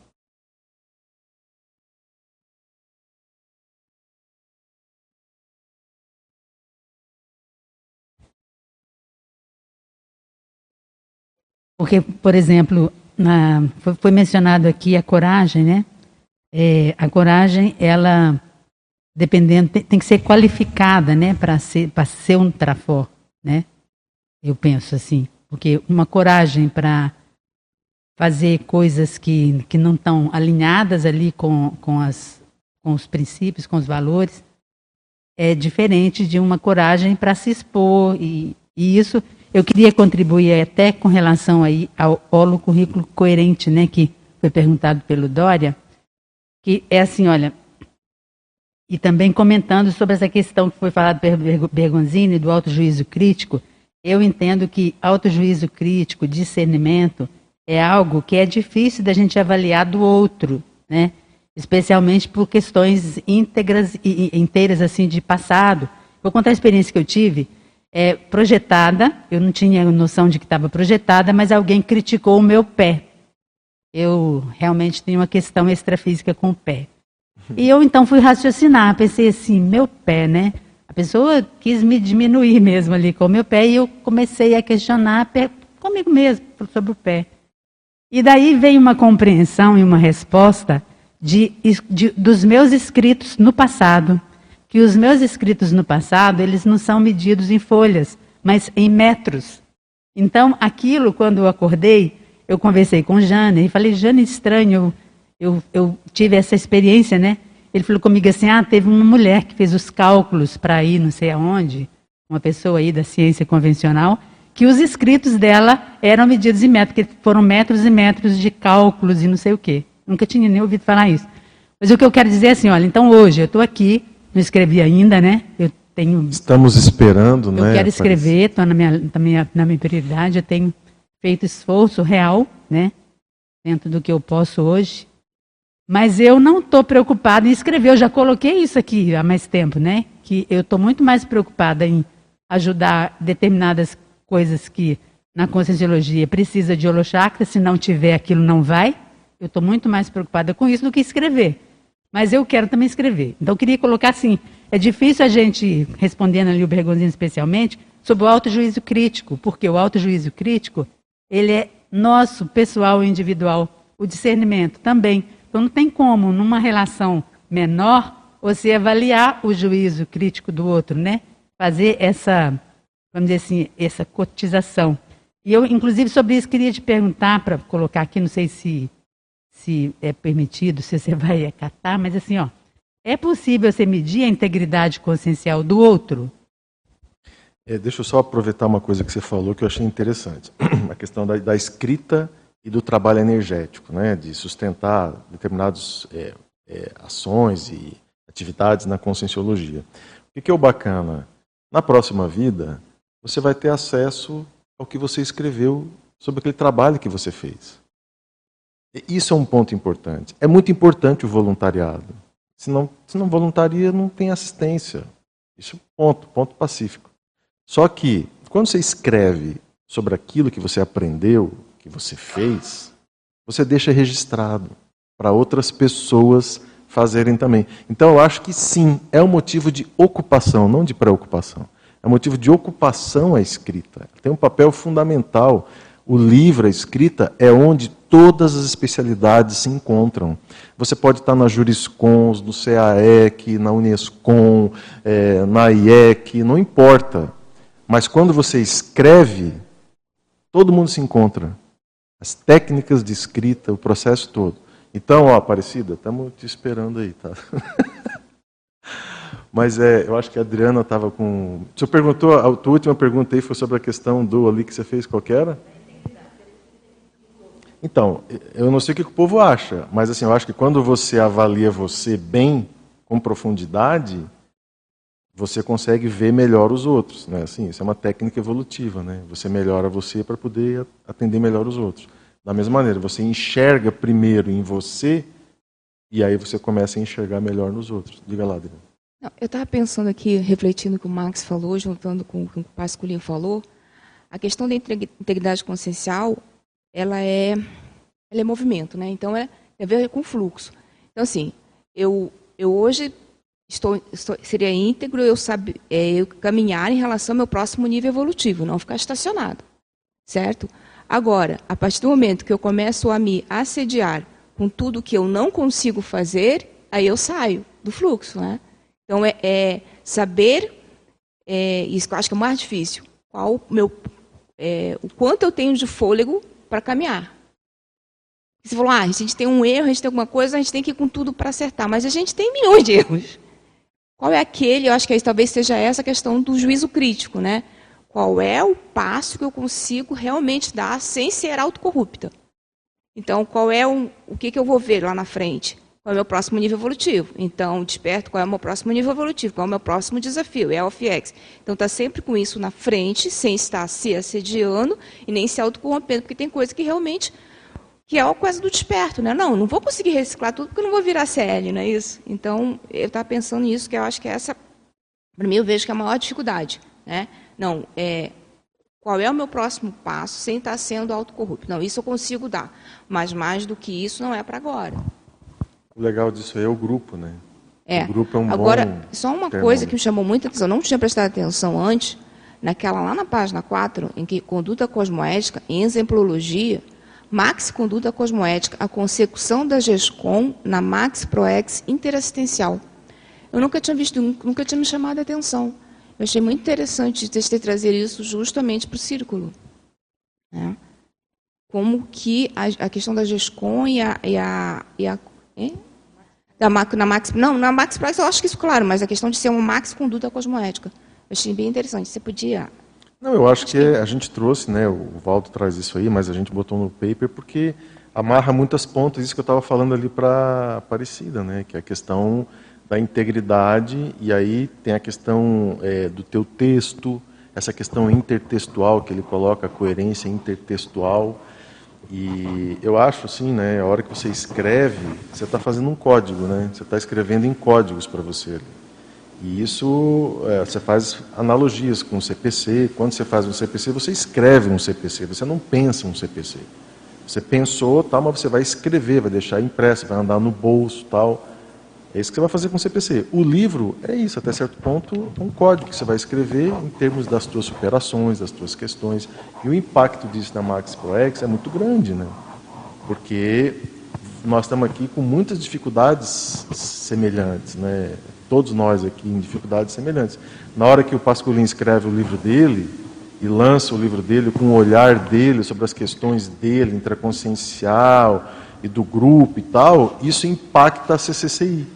Porque, por exemplo, na, foi, foi mencionado aqui a coragem, né? É, a coragem, ela dependendo, tem, tem que ser qualificada, né, para ser, para ser um trafó, né? Eu penso assim, porque uma coragem para fazer coisas que, que não estão alinhadas ali com, com, as, com os princípios, com os valores, é diferente de uma coragem para se expor. E, e isso eu queria contribuir até com relação aí ao holo currículo coerente, né, que foi perguntado pelo Dória, que é assim, olha, e também comentando sobre essa questão que foi falada pelo Bergonzini do autojuízo crítico, eu entendo que autojuízo crítico, discernimento, é algo que é difícil da gente avaliar do outro, né? especialmente por questões íntegras e inteiras assim de passado. Vou contar a experiência que eu tive. É, projetada, eu não tinha noção de que estava projetada, mas alguém criticou o meu pé. Eu realmente tenho uma questão extrafísica com o pé. E eu então fui raciocinar, pensei assim, meu pé, né? A pessoa quis me diminuir mesmo ali com o meu pé e eu comecei a questionar comigo mesmo sobre o pé. E daí veio uma compreensão e uma resposta de, de, dos meus escritos no passado, que os meus escritos no passado, eles não são medidos em folhas, mas em metros. Então, aquilo, quando eu acordei, eu conversei com Jane e falei, Jane, estranho, eu, eu, tive essa experiência, né? Ele falou comigo assim, ah, teve uma mulher que fez os cálculos para ir não sei aonde, uma pessoa aí da ciência convencional, que os escritos dela eram medidos em metros, que foram metros e metros de cálculos e não sei o quê. Nunca tinha nem ouvido falar isso. Mas o que eu quero dizer é assim, olha, então hoje eu estou aqui, não escrevi ainda, né? Eu tenho. Estamos esperando, eu né? Eu quero escrever, estou na minha, na, minha, na minha prioridade, eu tenho feito esforço real, né? Dentro do que eu posso hoje. Mas eu não estou preocupada em escrever, eu já coloquei isso aqui há mais tempo, né? Que eu estou muito mais preocupada em ajudar determinadas coisas que na conscienciologia precisa de holochakra, se não tiver aquilo não vai. Eu estou muito mais preocupada com isso do que escrever. Mas eu quero também escrever. Então, eu queria colocar assim: é difícil a gente, respondendo ali o Bergonzinho especialmente, sobre o autojuízo crítico, porque o autojuízo crítico, ele é nosso, pessoal, individual. O discernimento também. Então, não tem como, numa relação menor, você avaliar o juízo crítico do outro, né? Fazer essa, vamos dizer assim, essa cotização. E eu, inclusive, sobre isso, queria te perguntar, para colocar aqui, não sei se se é permitido, se você vai acatar, mas assim, ó, é possível você medir a integridade consciencial do outro? É, deixa eu só aproveitar uma coisa que você falou que eu achei interessante. A questão da, da escrita e do trabalho energético, né, de sustentar determinadas é, é, ações e atividades na conscienciologia. O que é o bacana? Na próxima vida, você vai ter acesso ao que você escreveu sobre aquele trabalho que você fez. Isso é um ponto importante. É muito importante o voluntariado. Se não, se não voluntaria, não tem assistência. Isso é ponto, ponto pacífico. Só que, quando você escreve sobre aquilo que você aprendeu, que você fez, você deixa registrado para outras pessoas fazerem também. Então, eu acho que sim, é um motivo de ocupação, não de preocupação. É um motivo de ocupação a escrita. Tem um papel fundamental. O livro, a escrita, é onde todas as especialidades se encontram. Você pode estar na Juriscons, no CAEC, na Unescom, é, na IEC, não importa. Mas quando você escreve, todo mundo se encontra. As técnicas de escrita, o processo todo. Então, ó, Aparecida, estamos te esperando aí, tá? Mas é, eu acho que a Adriana estava com. Você perguntou, a tua última pergunta aí foi sobre a questão do ali que você fez, qual que era? Então, eu não sei o que o povo acha, mas assim, eu acho que quando você avalia você bem, com profundidade, você consegue ver melhor os outros, né? Assim, isso é uma técnica evolutiva, né? Você melhora você para poder atender melhor os outros. Da mesma maneira, você enxerga primeiro em você e aí você começa a enxergar melhor nos outros. Diga lá, Adriana. Eu estava pensando aqui, refletindo o que o Max falou, juntando com o que o Pasculinho falou, a questão da integridade consciencial ela é, ela é movimento, né? Então é, tem a ver com fluxo. Então assim, eu, eu hoje estou, estou seria íntegro eu saber é, eu caminhar em relação ao meu próximo nível evolutivo, não ficar estacionado, certo? Agora, a partir do momento que eu começo a me assediar com tudo que eu não consigo fazer, aí eu saio do fluxo, né? Então é, é saber é, isso que eu acho que é mais difícil. Qual meu é, o quanto eu tenho de fôlego para caminhar. Você falou, ah, a gente tem um erro, a gente tem alguma coisa, a gente tem que ir com tudo para acertar. Mas a gente tem milhões de erros. Qual é aquele, eu acho que talvez seja essa questão do juízo crítico, né? Qual é o passo que eu consigo realmente dar sem ser autocorrupta? Então, qual é o, o que, que eu vou ver lá na frente? Qual é o meu próximo nível evolutivo? Então, desperto qual é o meu próximo nível evolutivo, qual é o meu próximo desafio, é o FX. Então, está sempre com isso na frente, sem estar se assediando e nem se autocorrompendo, porque tem coisa que realmente que é a coisa do desperto, né? Não, não vou conseguir reciclar tudo porque não vou virar CL, não é isso? Então, eu estava pensando nisso, que eu acho que essa, para mim, eu vejo que é a maior dificuldade, né? Não, é, qual é o meu próximo passo sem estar sendo autocorrupto? Não, isso eu consigo dar, mas mais do que isso não é para agora. O legal disso aí é o grupo, né? É. O grupo é um Agora, só uma termômetro. coisa que me chamou muita atenção, eu não tinha prestado atenção antes, naquela lá na página 4, em que conduta cosmoética em exemplologia, Max Conduta Cosmoética, a consecução da GESCOM na Max Proex interassistencial. eu nunca tinha visto, nunca tinha me chamado a atenção. Eu achei muito interessante ter trazer isso justamente para o círculo. Né? Como que a, a, questão da GESCOM e a, e a, e a da, na Max, não, na Max Price eu acho que isso claro, mas a questão de ser uma Max conduta cosmoética. Eu achei bem interessante. Você podia não, eu acho que a gente trouxe, né, o Valdo traz isso aí, mas a gente botou no paper porque amarra muitas pontas, isso que eu estava falando ali para Aparecida, né, que é a questão da integridade, e aí tem a questão é, do teu texto, essa questão intertextual que ele coloca, a coerência intertextual, e eu acho assim, né, a hora que você escreve, você está fazendo um código, né, você está escrevendo em códigos para você. E isso, é, você faz analogias com o CPC. Quando você faz um CPC, você escreve um CPC, você não pensa um CPC. Você pensou, tal, mas você vai escrever, vai deixar impresso, vai andar no bolso, tal. É isso que você vai fazer com o CPC. O livro é isso, até certo ponto, um código que você vai escrever em termos das suas superações, das suas questões. E o impacto disso na Max ProEx é muito grande, né? Porque nós estamos aqui com muitas dificuldades semelhantes, né? todos nós aqui em dificuldades semelhantes. Na hora que o Pascolin escreve o livro dele e lança o livro dele com o olhar dele sobre as questões dele, intraconsciencial e do grupo e tal, isso impacta a CCCI.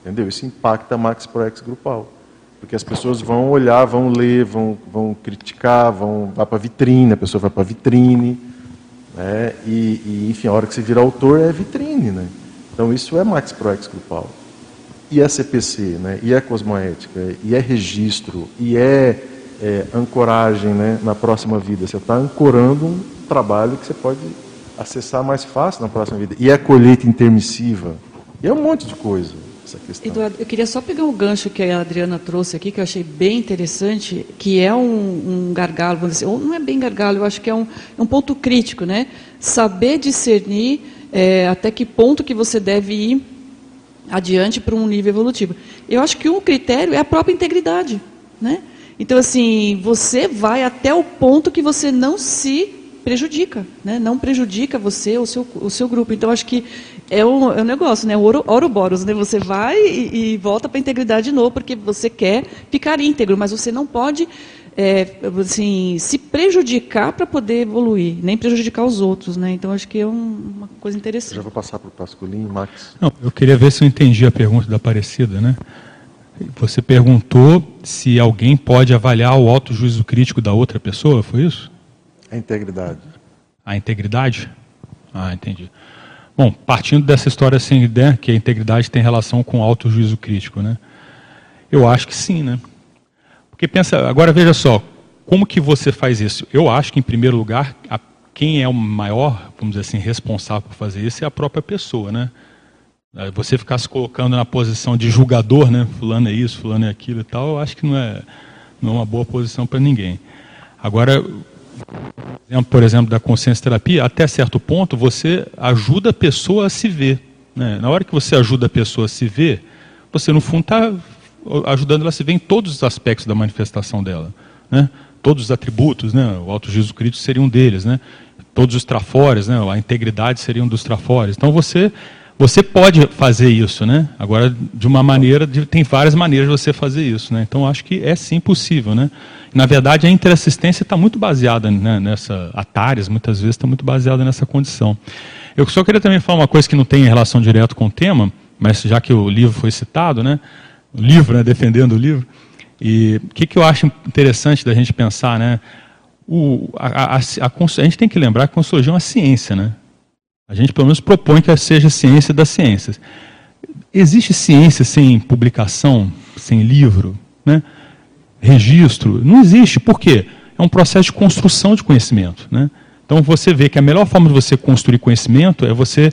Entendeu? Isso impacta a Max Proex grupal. Porque as pessoas vão olhar, vão ler, vão, vão criticar, vão vai para vitrine, a pessoa vai para vitrine. Né? E, e, enfim, a hora que você vira autor é vitrine. Né? Então isso é Max Proex grupal e é CPC, né? e é cosmoética, e é registro, e é, é ancoragem né? na próxima vida. Você está ancorando um trabalho que você pode acessar mais fácil na próxima vida. E é colheita intermissiva. E é um monte de coisa essa questão. Eduardo, eu queria só pegar um gancho que a Adriana trouxe aqui, que eu achei bem interessante, que é um, um gargalo, vamos dizer, ou não é bem gargalo, eu acho que é um, é um ponto crítico, né? Saber discernir é, até que ponto que você deve ir adiante para um nível evolutivo. Eu acho que um critério é a própria integridade, né? Então assim, você vai até o ponto que você não se prejudica, né? Não prejudica você ou seu, o seu grupo. Então acho que é um, é um negócio, né? O Ouroboros, né? Você vai e, e volta para a integridade de novo porque você quer ficar íntegro, mas você não pode é, assim, se prejudicar para poder evoluir, nem prejudicar os outros. Né? Então, acho que é um, uma coisa interessante. Já vou passar para o Pascolinho, Max. Não, eu queria ver se eu entendi a pergunta da Aparecida. Né? Você perguntou se alguém pode avaliar o alto juízo crítico da outra pessoa, foi isso? A integridade. A integridade? Ah, entendi. Bom, partindo dessa história assim, que a integridade tem relação com o alto juízo crítico, né? Eu acho que sim, né? Porque pensa, agora veja só, como que você faz isso? Eu acho que, em primeiro lugar, a, quem é o maior, vamos dizer assim, responsável por fazer isso é a própria pessoa, né? Você ficar se colocando na posição de julgador, né? Fulano é isso, fulano é aquilo e tal, eu acho que não é, não é uma boa posição para ninguém. Agora, por exemplo, da consciência terapia, até certo ponto você ajuda a pessoa a se ver. Né? Na hora que você ajuda a pessoa a se ver, você no fundo está ajudando ela a se ver em todos os aspectos da manifestação dela. Né? Todos os atributos, né? o auto juízo crítico seria um deles. Né? Todos os trafores, né? a integridade seria um dos trafores. Então você, você pode fazer isso. Né? Agora, de uma maneira, de, tem várias maneiras de você fazer isso. Né? Então acho que é sim possível. Né? Na verdade, a interassistência está muito baseada né, nessa. Atares, muitas vezes, está muito baseada nessa condição. Eu só queria também falar uma coisa que não tem relação direta com o tema, mas já que o livro foi citado, né? o livro, né, defendendo o livro. E o que, que eu acho interessante da gente pensar, né? O, a, a, a, a, gente tem que lembrar que a Consulologia é uma ciência, né? A gente pelo menos propõe que seja ciência das ciências. Existe ciência sem publicação, sem livro, né? Registro? Não existe. Por quê? É um processo de construção de conhecimento. Né? Então você vê que a melhor forma de você construir conhecimento é você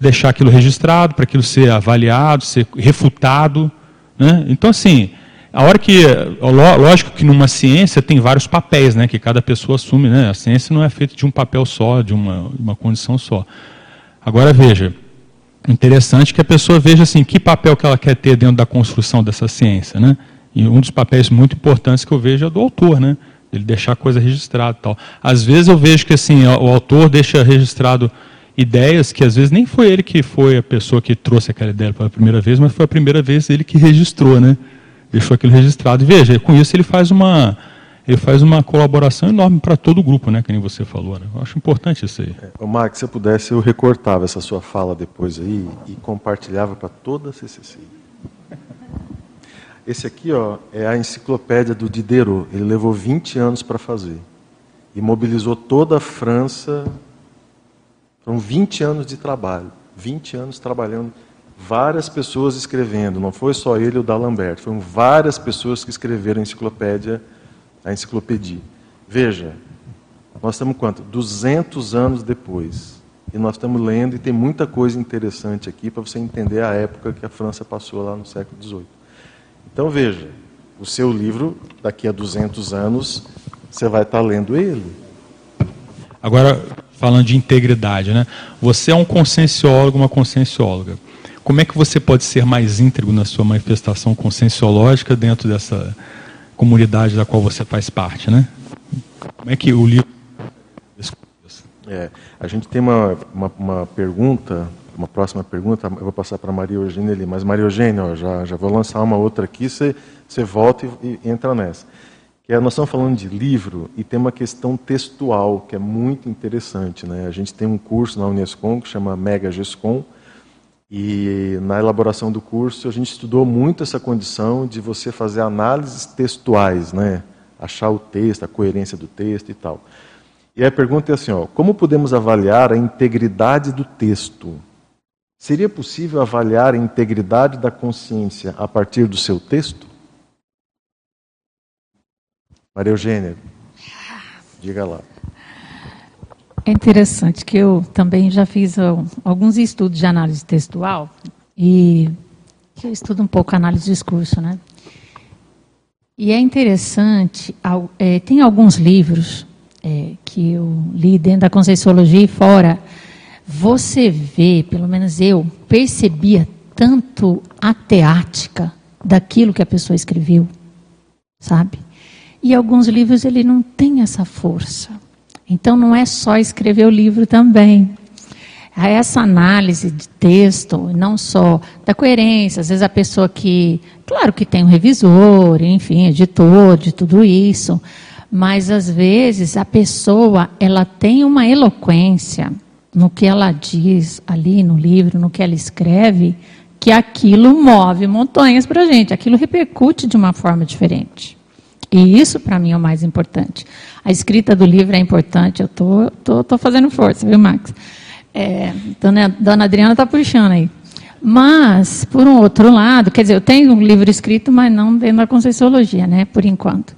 deixar aquilo registrado, para aquilo ser avaliado, ser refutado. Né? Então, assim, a hora que. Lógico que numa ciência tem vários papéis né, que cada pessoa assume. Né? A ciência não é feita de um papel só, de uma, uma condição só. Agora veja, interessante que a pessoa veja assim, que papel que ela quer ter dentro da construção dessa ciência. Né? E um dos papéis muito importantes que eu vejo é do autor, né? Ele deixar a coisa registrada tal. Às vezes eu vejo que assim, o autor deixa registrado ideias que às vezes nem foi ele que foi a pessoa que trouxe aquela ideia pela primeira vez, mas foi a primeira vez ele que registrou, né? Deixou aquilo registrado. E veja, com isso ele faz uma ele faz uma colaboração enorme para todo o grupo, né? Que nem você falou. Né? Eu acho importante isso aí. É, Max, se eu pudesse, eu recortava essa sua fala depois aí e compartilhava para toda a CCC. Esse aqui ó, é a enciclopédia do Diderot. Ele levou 20 anos para fazer. E mobilizou toda a França. Foram 20 anos de trabalho. 20 anos trabalhando. Várias pessoas escrevendo. Não foi só ele o D'Alembert. Foram várias pessoas que escreveram a enciclopédia a enciclopédia. Veja, nós estamos quanto? 200 anos depois. E nós estamos lendo e tem muita coisa interessante aqui para você entender a época que a França passou lá no século XVIII. Então veja, o seu livro, daqui a 200 anos, você vai estar lendo ele. Agora, falando de integridade, né? Você é um conscienciólogo, uma consciencióloga. Como é que você pode ser mais íntegro na sua manifestação conscienciológica dentro dessa comunidade da qual você faz parte, né? Como é que o livro... É, a gente tem uma, uma, uma, pergunta, uma próxima pergunta, eu vou passar para Maria Eugênia ali, mas Maria Eugênia, ó, já, já vou lançar uma outra aqui, você, você volta e, e entra nessa. Que é, nós estamos falando de livro e tem uma questão textual que é muito interessante. Né? A gente tem um curso na Unescom que chama Mega Gescom, e na elaboração do curso a gente estudou muito essa condição de você fazer análises textuais, né? achar o texto, a coerência do texto e tal. E a pergunta é assim: ó, como podemos avaliar a integridade do texto? Seria possível avaliar a integridade da consciência a partir do seu texto? Maria Eugênia, diga lá. É interessante que eu também já fiz alguns estudos de análise textual e eu estudo um pouco análise de discurso, né? E é interessante, é, tem alguns livros é, que eu li dentro da Conscienciologia e fora, você vê, pelo menos eu, percebia tanto a teática daquilo que a pessoa escreveu, sabe? E alguns livros ele não tem essa força. Então não é só escrever o livro também. Essa análise de texto, não só da coerência, às vezes a pessoa que, claro que tem um revisor, enfim, editor de tudo isso, mas às vezes a pessoa ela tem uma eloquência no que ela diz ali no livro, no que ela escreve, que aquilo move montanhas para a gente, aquilo repercute de uma forma diferente. E isso para mim é o mais importante. A escrita do livro é importante, eu tô, tô, tô fazendo força, viu, Max? É, dona, dona Adriana está puxando aí. Mas, por um outro lado, quer dizer, eu tenho um livro escrito, mas não dentro da Conscienciologia, né, por enquanto.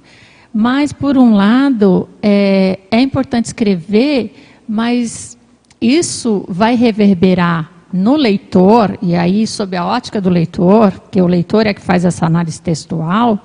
Mas, por um lado, é, é importante escrever, mas isso vai reverberar no leitor, e aí sob a ótica do leitor, que o leitor é que faz essa análise textual,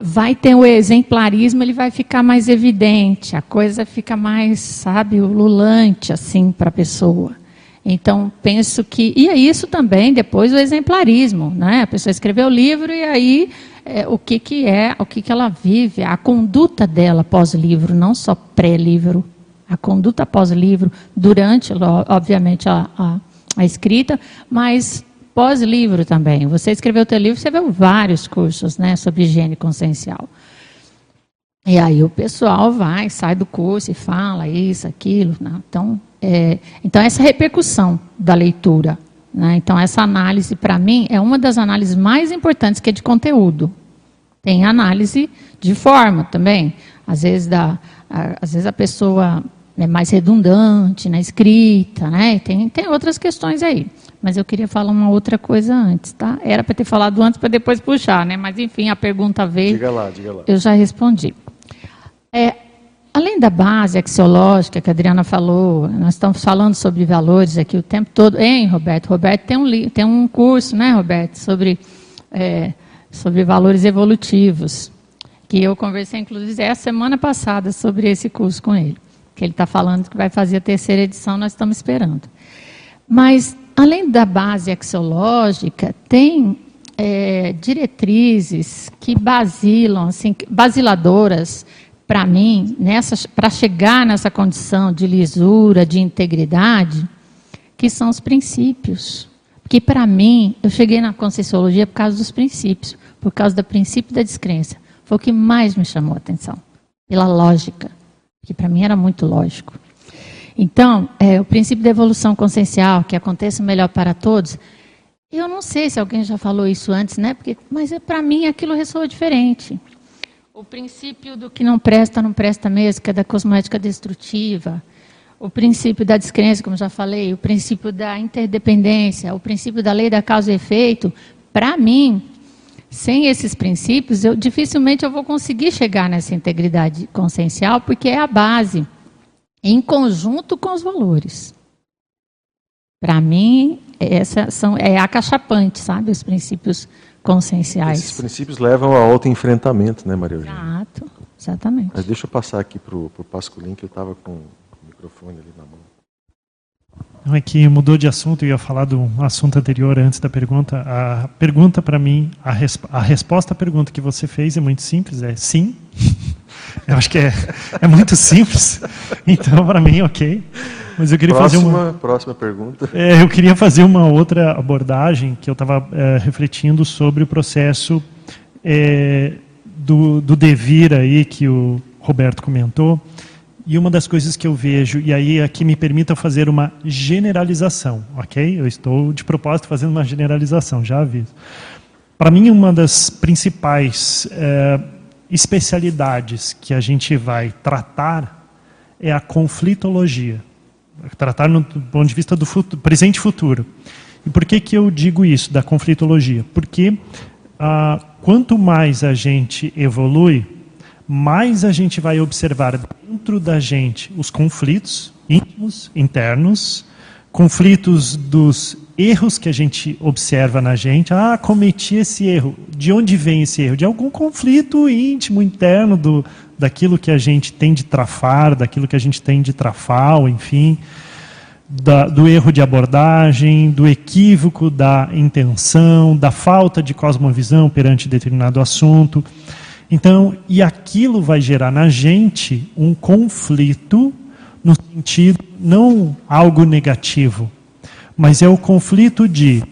vai ter o exemplarismo, ele vai ficar mais evidente, a coisa fica mais, sabe, ululante assim para a pessoa. Então, penso que. E é isso também, depois, o exemplarismo. Né? A pessoa escreveu o livro e aí é, o que, que é, o que, que ela vive, a conduta dela pós-livro, não só pré-livro. A conduta pós-livro, durante, obviamente, a, a, a escrita, mas pós-livro também. Você escreveu o teu livro, você viu vários cursos né, sobre higiene consciencial. E aí o pessoal vai, sai do curso e fala isso, aquilo. Né? Então, é, então, essa repercussão da leitura. Né? Então, essa análise, para mim, é uma das análises mais importantes, que é de conteúdo. Tem análise de forma também. Às vezes, da, às vezes a pessoa é mais redundante na escrita, né? Tem, tem outras questões aí. Mas eu queria falar uma outra coisa antes, tá? Era para ter falado antes para depois puxar, né? Mas enfim, a pergunta veio. Diga lá, diga lá. Eu já respondi. É, além da base axiológica que a Adriana falou, nós estamos falando sobre valores aqui o tempo todo. Hein, Roberto? Roberto tem um, tem um curso, né, Roberto, sobre, é, sobre valores evolutivos. Que eu conversei, inclusive, essa semana passada sobre esse curso com ele. Que ele está falando que vai fazer a terceira edição, nós estamos esperando. Mas além da base axiológica, tem é, diretrizes que basilam, assim, basiladoras, para mim, para chegar nessa condição de lisura, de integridade, que são os princípios. Porque para mim, eu cheguei na Conscienciologia por causa dos princípios, por causa do princípio da descrença. Foi o que mais me chamou a atenção, pela lógica, que para mim era muito lógico. Então, é, o princípio da evolução consciencial, que aconteça melhor para todos, eu não sei se alguém já falou isso antes, né? Porque, mas é, para mim aquilo ressoa diferente. O princípio do que não presta, não presta mesmo, que é da cosmética destrutiva. O princípio da descrença, como já falei. O princípio da interdependência. O princípio da lei da causa e efeito. Para mim, sem esses princípios, eu dificilmente eu vou conseguir chegar nessa integridade consciencial, porque é a base, em conjunto com os valores. Para mim, essa são, é acachapante, sabe? Os princípios conscienciais. Esses princípios levam a auto-enfrentamento, né, Maria Eugênia? Exato, exatamente. Mas deixa eu passar aqui para o Pasculin, que eu estava com o microfone ali na mão. Não é que mudou de assunto, eu ia falar do assunto anterior antes da pergunta. A pergunta para mim, a, resp a resposta à pergunta que você fez é muito simples, é sim. eu acho que é, é muito simples. Então, para mim, ok. Mas eu queria próxima, fazer uma próxima pergunta. É, eu queria fazer uma outra abordagem que eu estava é, refletindo sobre o processo é, do, do devir aí que o Roberto comentou. E uma das coisas que eu vejo, e aí aqui me permita fazer uma generalização, ok? Eu estou de propósito fazendo uma generalização, já aviso. Para mim, uma das principais é, especialidades que a gente vai tratar é a conflitologia tratar no ponto de vista do futuro, presente e futuro. E por que, que eu digo isso, da conflitologia? Porque ah, quanto mais a gente evolui, mais a gente vai observar dentro da gente os conflitos íntimos, internos, conflitos dos erros que a gente observa na gente. Ah, cometi esse erro. De onde vem esse erro? De algum conflito íntimo, interno, do, daquilo que a gente tem de trafar, daquilo que a gente tem de trafal, enfim, da, do erro de abordagem, do equívoco da intenção, da falta de cosmovisão perante determinado assunto. Então, e aquilo vai gerar na gente um conflito no sentido não algo negativo, mas é o conflito de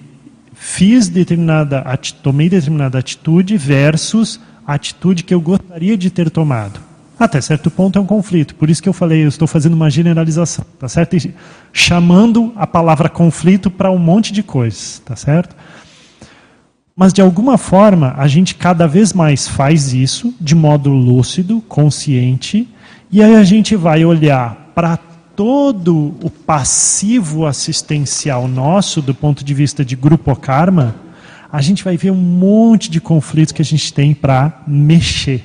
fiz determinada tomei determinada atitude versus a atitude que eu gostaria de ter tomado. Até certo ponto é um conflito. Por isso que eu falei, eu estou fazendo uma generalização, tá certo? E chamando a palavra conflito para um monte de coisas, tá certo? Mas de alguma forma, a gente cada vez mais faz isso de modo lúcido, consciente, e aí a gente vai olhar para todo o passivo assistencial nosso, do ponto de vista de grupo karma, a gente vai ver um monte de conflitos que a gente tem para mexer.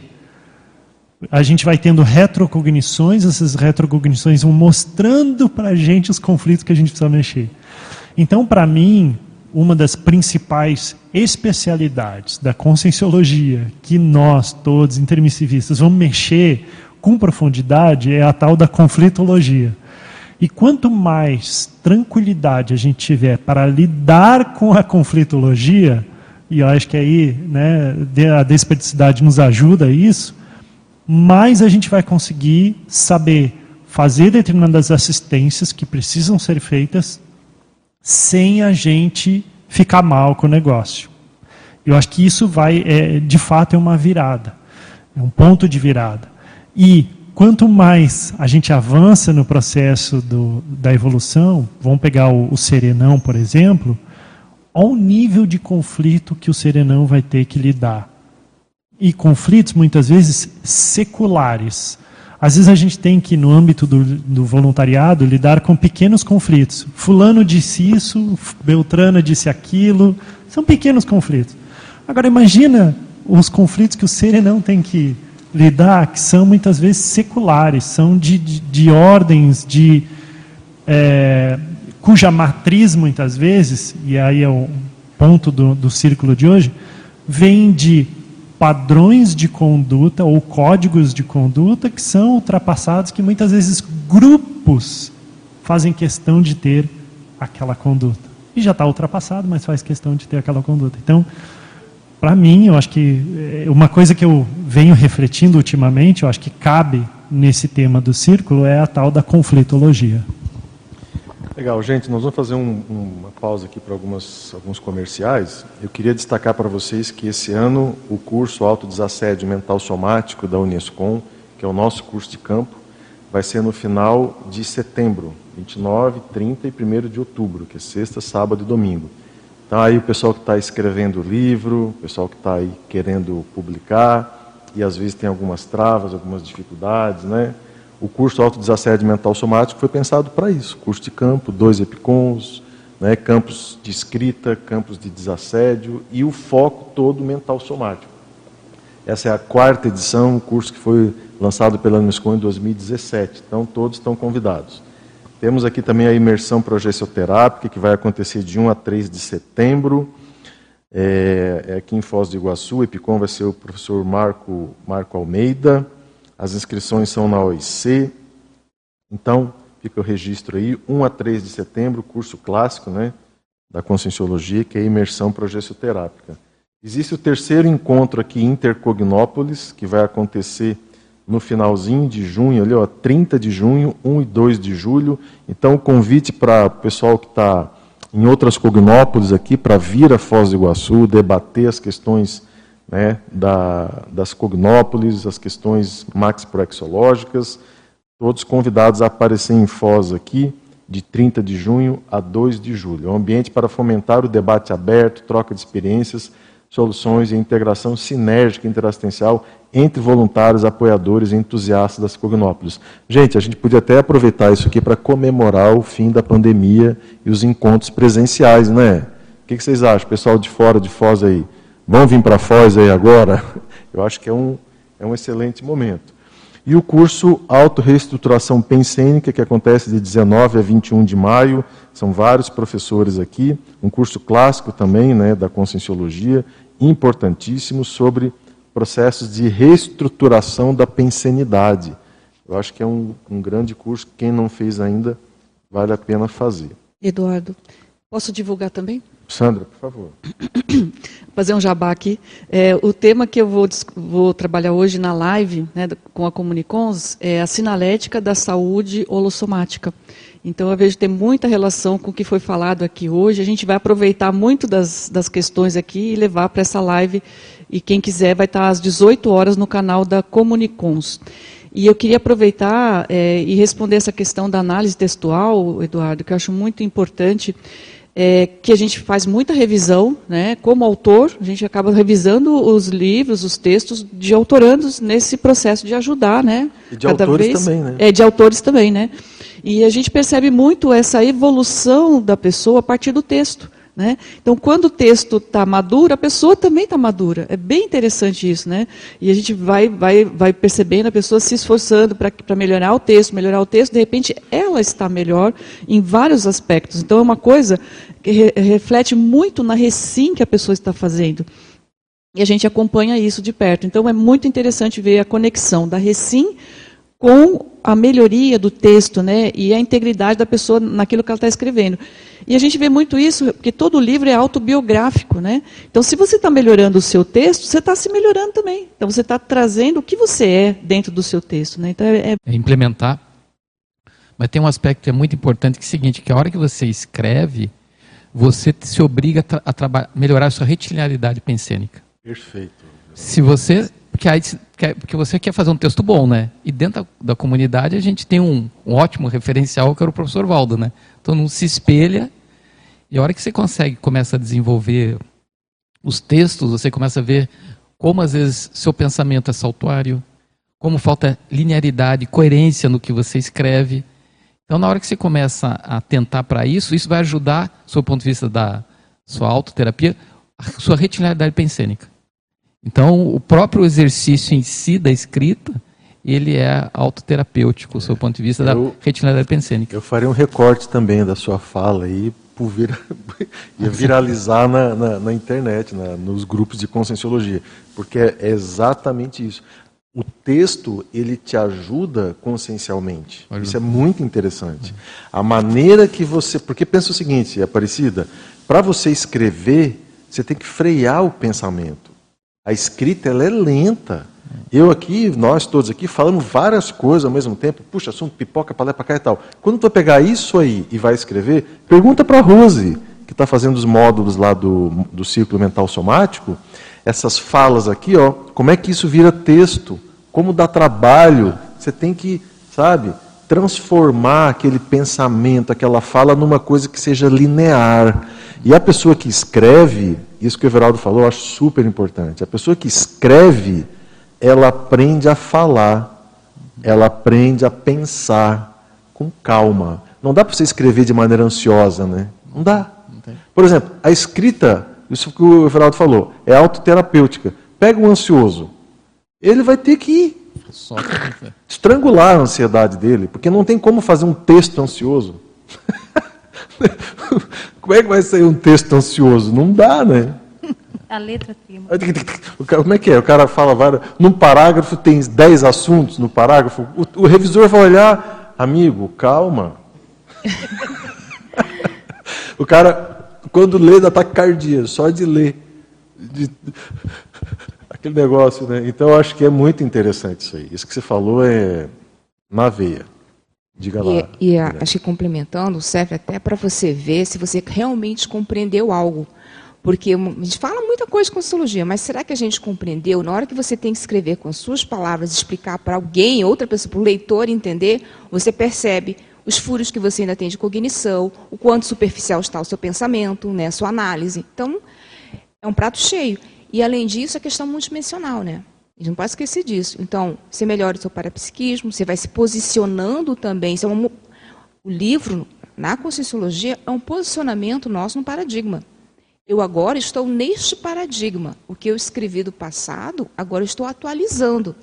A gente vai tendo retrocognições, essas retrocognições vão mostrando para a gente os conflitos que a gente precisa mexer. Então, para mim, uma das principais especialidades da conscienciologia que nós, todos intermissivistas, vamos mexer com profundidade é a tal da conflitologia. E quanto mais tranquilidade a gente tiver para lidar com a conflitologia, e eu acho que aí né, a desperdicicidade nos ajuda a isso, mais a gente vai conseguir saber fazer determinadas assistências que precisam ser feitas sem a gente ficar mal com o negócio. Eu acho que isso vai, é, de fato, é uma virada, é um ponto de virada. E quanto mais a gente avança no processo do, da evolução, vamos pegar o, o serenão, por exemplo, ao nível de conflito que o serenão vai ter que lidar. E conflitos, muitas vezes, seculares. Às vezes a gente tem que, no âmbito do, do, voluntariado, lidar com pequenos conflitos. Fulano disse isso, Beltrana disse aquilo. São pequenos conflitos. Agora, imagina os conflitos que o serenão tem que lidar que são muitas vezes seculares, são de, de, de ordens de é, cuja matriz muitas vezes, e aí é o ponto do, do círculo de hoje, vem de padrões de conduta ou códigos de conduta que são ultrapassados, que muitas vezes grupos fazem questão de ter aquela conduta. E já está ultrapassado, mas faz questão de ter aquela conduta. Então, para mim, eu acho que uma coisa que eu venho refletindo ultimamente, eu acho que cabe nesse tema do círculo, é a tal da conflitologia. Legal, gente, nós vamos fazer um, uma pausa aqui para algumas, alguns comerciais. Eu queria destacar para vocês que esse ano o curso Autodesassédio Mental Somático da Unescom, que é o nosso curso de campo, vai ser no final de setembro, 29, 30 e 1 de outubro, que é sexta, sábado e domingo. Então aí o pessoal que está escrevendo livro, o pessoal que está aí querendo publicar, e às vezes tem algumas travas, algumas dificuldades, né? O curso Autodesassédio Mental Somático foi pensado para isso. Curso de campo, dois EPICONs, né, campos de escrita, campos de desassédio e o foco todo mental somático. Essa é a quarta edição, um curso que foi lançado pela Unesco em 2017. Então, todos estão convidados. Temos aqui também a imersão progessioterápica, que vai acontecer de 1 a 3 de setembro. É, é aqui em Foz do Iguaçu. O EPICOM vai ser o professor Marco, Marco Almeida. As inscrições são na OIC. Então, fica o registro aí, 1 a 3 de setembro, curso clássico né, da Conscienciologia, que é imersão progessioterápica. Existe o terceiro encontro aqui Intercognópolis, que vai acontecer no finalzinho de junho, ali, ó, 30 de junho, 1 e 2 de julho. Então, convite para o pessoal que está em outras cognópolis aqui para vir a Foz do Iguaçu, debater as questões né, da, das cognópolis, as questões maxiproexológicas, todos convidados a aparecer em Foz aqui, de 30 de junho a 2 de julho. É um ambiente para fomentar o debate aberto, troca de experiências, soluções e integração sinérgica interassistencial entre voluntários, apoiadores e entusiastas das cognópolis. Gente, a gente podia até aproveitar isso aqui para comemorar o fim da pandemia e os encontros presenciais, né? O que vocês acham, pessoal de fora de Foz aí? Vão vir para Foz aí agora? Eu acho que é um, é um excelente momento. E o curso Auto-Reestruturação Pensênica, que acontece de 19 a 21 de maio, são vários professores aqui, um curso clássico também, né, da Conscienciologia, importantíssimo, sobre processos de reestruturação da pensenidade. Eu acho que é um, um grande curso, quem não fez ainda, vale a pena fazer. Eduardo, posso divulgar também? Sandra, por favor. Fazer um jabá aqui. É, o tema que eu vou, vou trabalhar hoje na live né, com a Comunicons é a sinalética da saúde holossomática. Então eu vejo ter muita relação com o que foi falado aqui hoje. A gente vai aproveitar muito das, das questões aqui e levar para essa live. E quem quiser vai estar às 18 horas no canal da Comunicons. E eu queria aproveitar é, e responder essa questão da análise textual, Eduardo, que eu acho muito importante é, que a gente faz muita revisão, né? Como autor, a gente acaba revisando os livros, os textos de autorandos nesse processo de ajudar, né? E de Cada autores vez, também, né? É, de autores também, né? E a gente percebe muito essa evolução da pessoa a partir do texto. Né? Então, quando o texto está maduro, a pessoa também está madura. É bem interessante isso. Né? E a gente vai, vai, vai percebendo a pessoa se esforçando para melhorar o texto, melhorar o texto, de repente ela está melhor em vários aspectos. Então, é uma coisa que re, reflete muito na recim que a pessoa está fazendo. E a gente acompanha isso de perto. Então, é muito interessante ver a conexão da recim com a melhoria do texto né, e a integridade da pessoa naquilo que ela está escrevendo. E a gente vê muito isso, porque todo livro é autobiográfico. Né? Então, se você está melhorando o seu texto, você está se melhorando também. Então, você está trazendo o que você é dentro do seu texto. Né? Então, é... é implementar. Mas tem um aspecto que é muito importante, que é o seguinte, que a hora que você escreve, você se obriga a, a melhorar a sua retilinaridade pensênica. Perfeito. Se você porque, aí, porque você quer fazer um texto bom, né? E dentro da, da comunidade a gente tem um, um, ótimo referencial que era o professor Valdo, né? Então não se espelha e a hora que você consegue, começa a desenvolver os textos, você começa a ver como às vezes seu pensamento é saltuário, como falta linearidade, coerência no que você escreve. Então na hora que você começa a tentar para isso, isso vai ajudar, do seu ponto de vista da sua autoterapia, a sua retinalidade pensênica. Então, o próprio exercício em si da escrita, ele é autoterapêutico, do seu ponto de vista eu, da retinalidade pensênica. Eu farei um recorte também da sua fala aí, vir, ia viralizar na, na, na internet, na, nos grupos de conscienciologia, porque é exatamente isso. O texto, ele te ajuda consciencialmente. Isso é muito interessante. A maneira que você... Porque pensa o seguinte, Aparecida, para você escrever, você tem que frear o pensamento. A escrita ela é lenta. Eu aqui, nós todos aqui, falando várias coisas ao mesmo tempo, puxa, assunto pipoca para lá para cá e tal. Quando tu pegar isso aí e vai escrever, pergunta para a Rose, que está fazendo os módulos lá do, do círculo mental somático, essas falas aqui, ó, como é que isso vira texto? Como dá trabalho? Você tem que, sabe, transformar aquele pensamento, aquela fala numa coisa que seja linear. E a pessoa que escreve, isso que o Everaldo falou, eu acho super importante. A pessoa que escreve, ela aprende a falar, ela aprende a pensar com calma. Não dá para você escrever de maneira ansiosa, né? Não dá. Por exemplo, a escrita, isso que o Everaldo falou, é autoterapêutica. Pega um ansioso, ele vai ter que estrangular a ansiedade dele, porque não tem como fazer um texto ansioso. como é que vai sair um texto ansioso? Não dá, né? A letra prima. Como é que é? O cara fala várias. Num parágrafo tem 10 assuntos no parágrafo. O, o revisor vai olhar, amigo, calma. o cara, quando lê, dá taquicardia, só de ler. De aquele negócio, né? Então eu acho que é muito interessante isso aí. Isso que você falou é na veia. Diga lá. E, e acho que complementando, serve até para você ver se você realmente compreendeu algo. Porque a gente fala muita coisa com sociologia, mas será que a gente compreendeu? Na hora que você tem que escrever com as suas palavras, explicar para alguém, outra pessoa, para o leitor entender, você percebe os furos que você ainda tem de cognição, o quanto superficial está o seu pensamento, né, a sua análise. Então, é um prato cheio. E, além disso, a questão multidimensional, né? A gente não pode esquecer disso. Então, você melhora o seu parapsiquismo, você vai se posicionando também. Isso é um, o livro, na Conscienciologia, é um posicionamento nosso no paradigma. Eu agora estou neste paradigma. O que eu escrevi do passado, agora estou atualizando.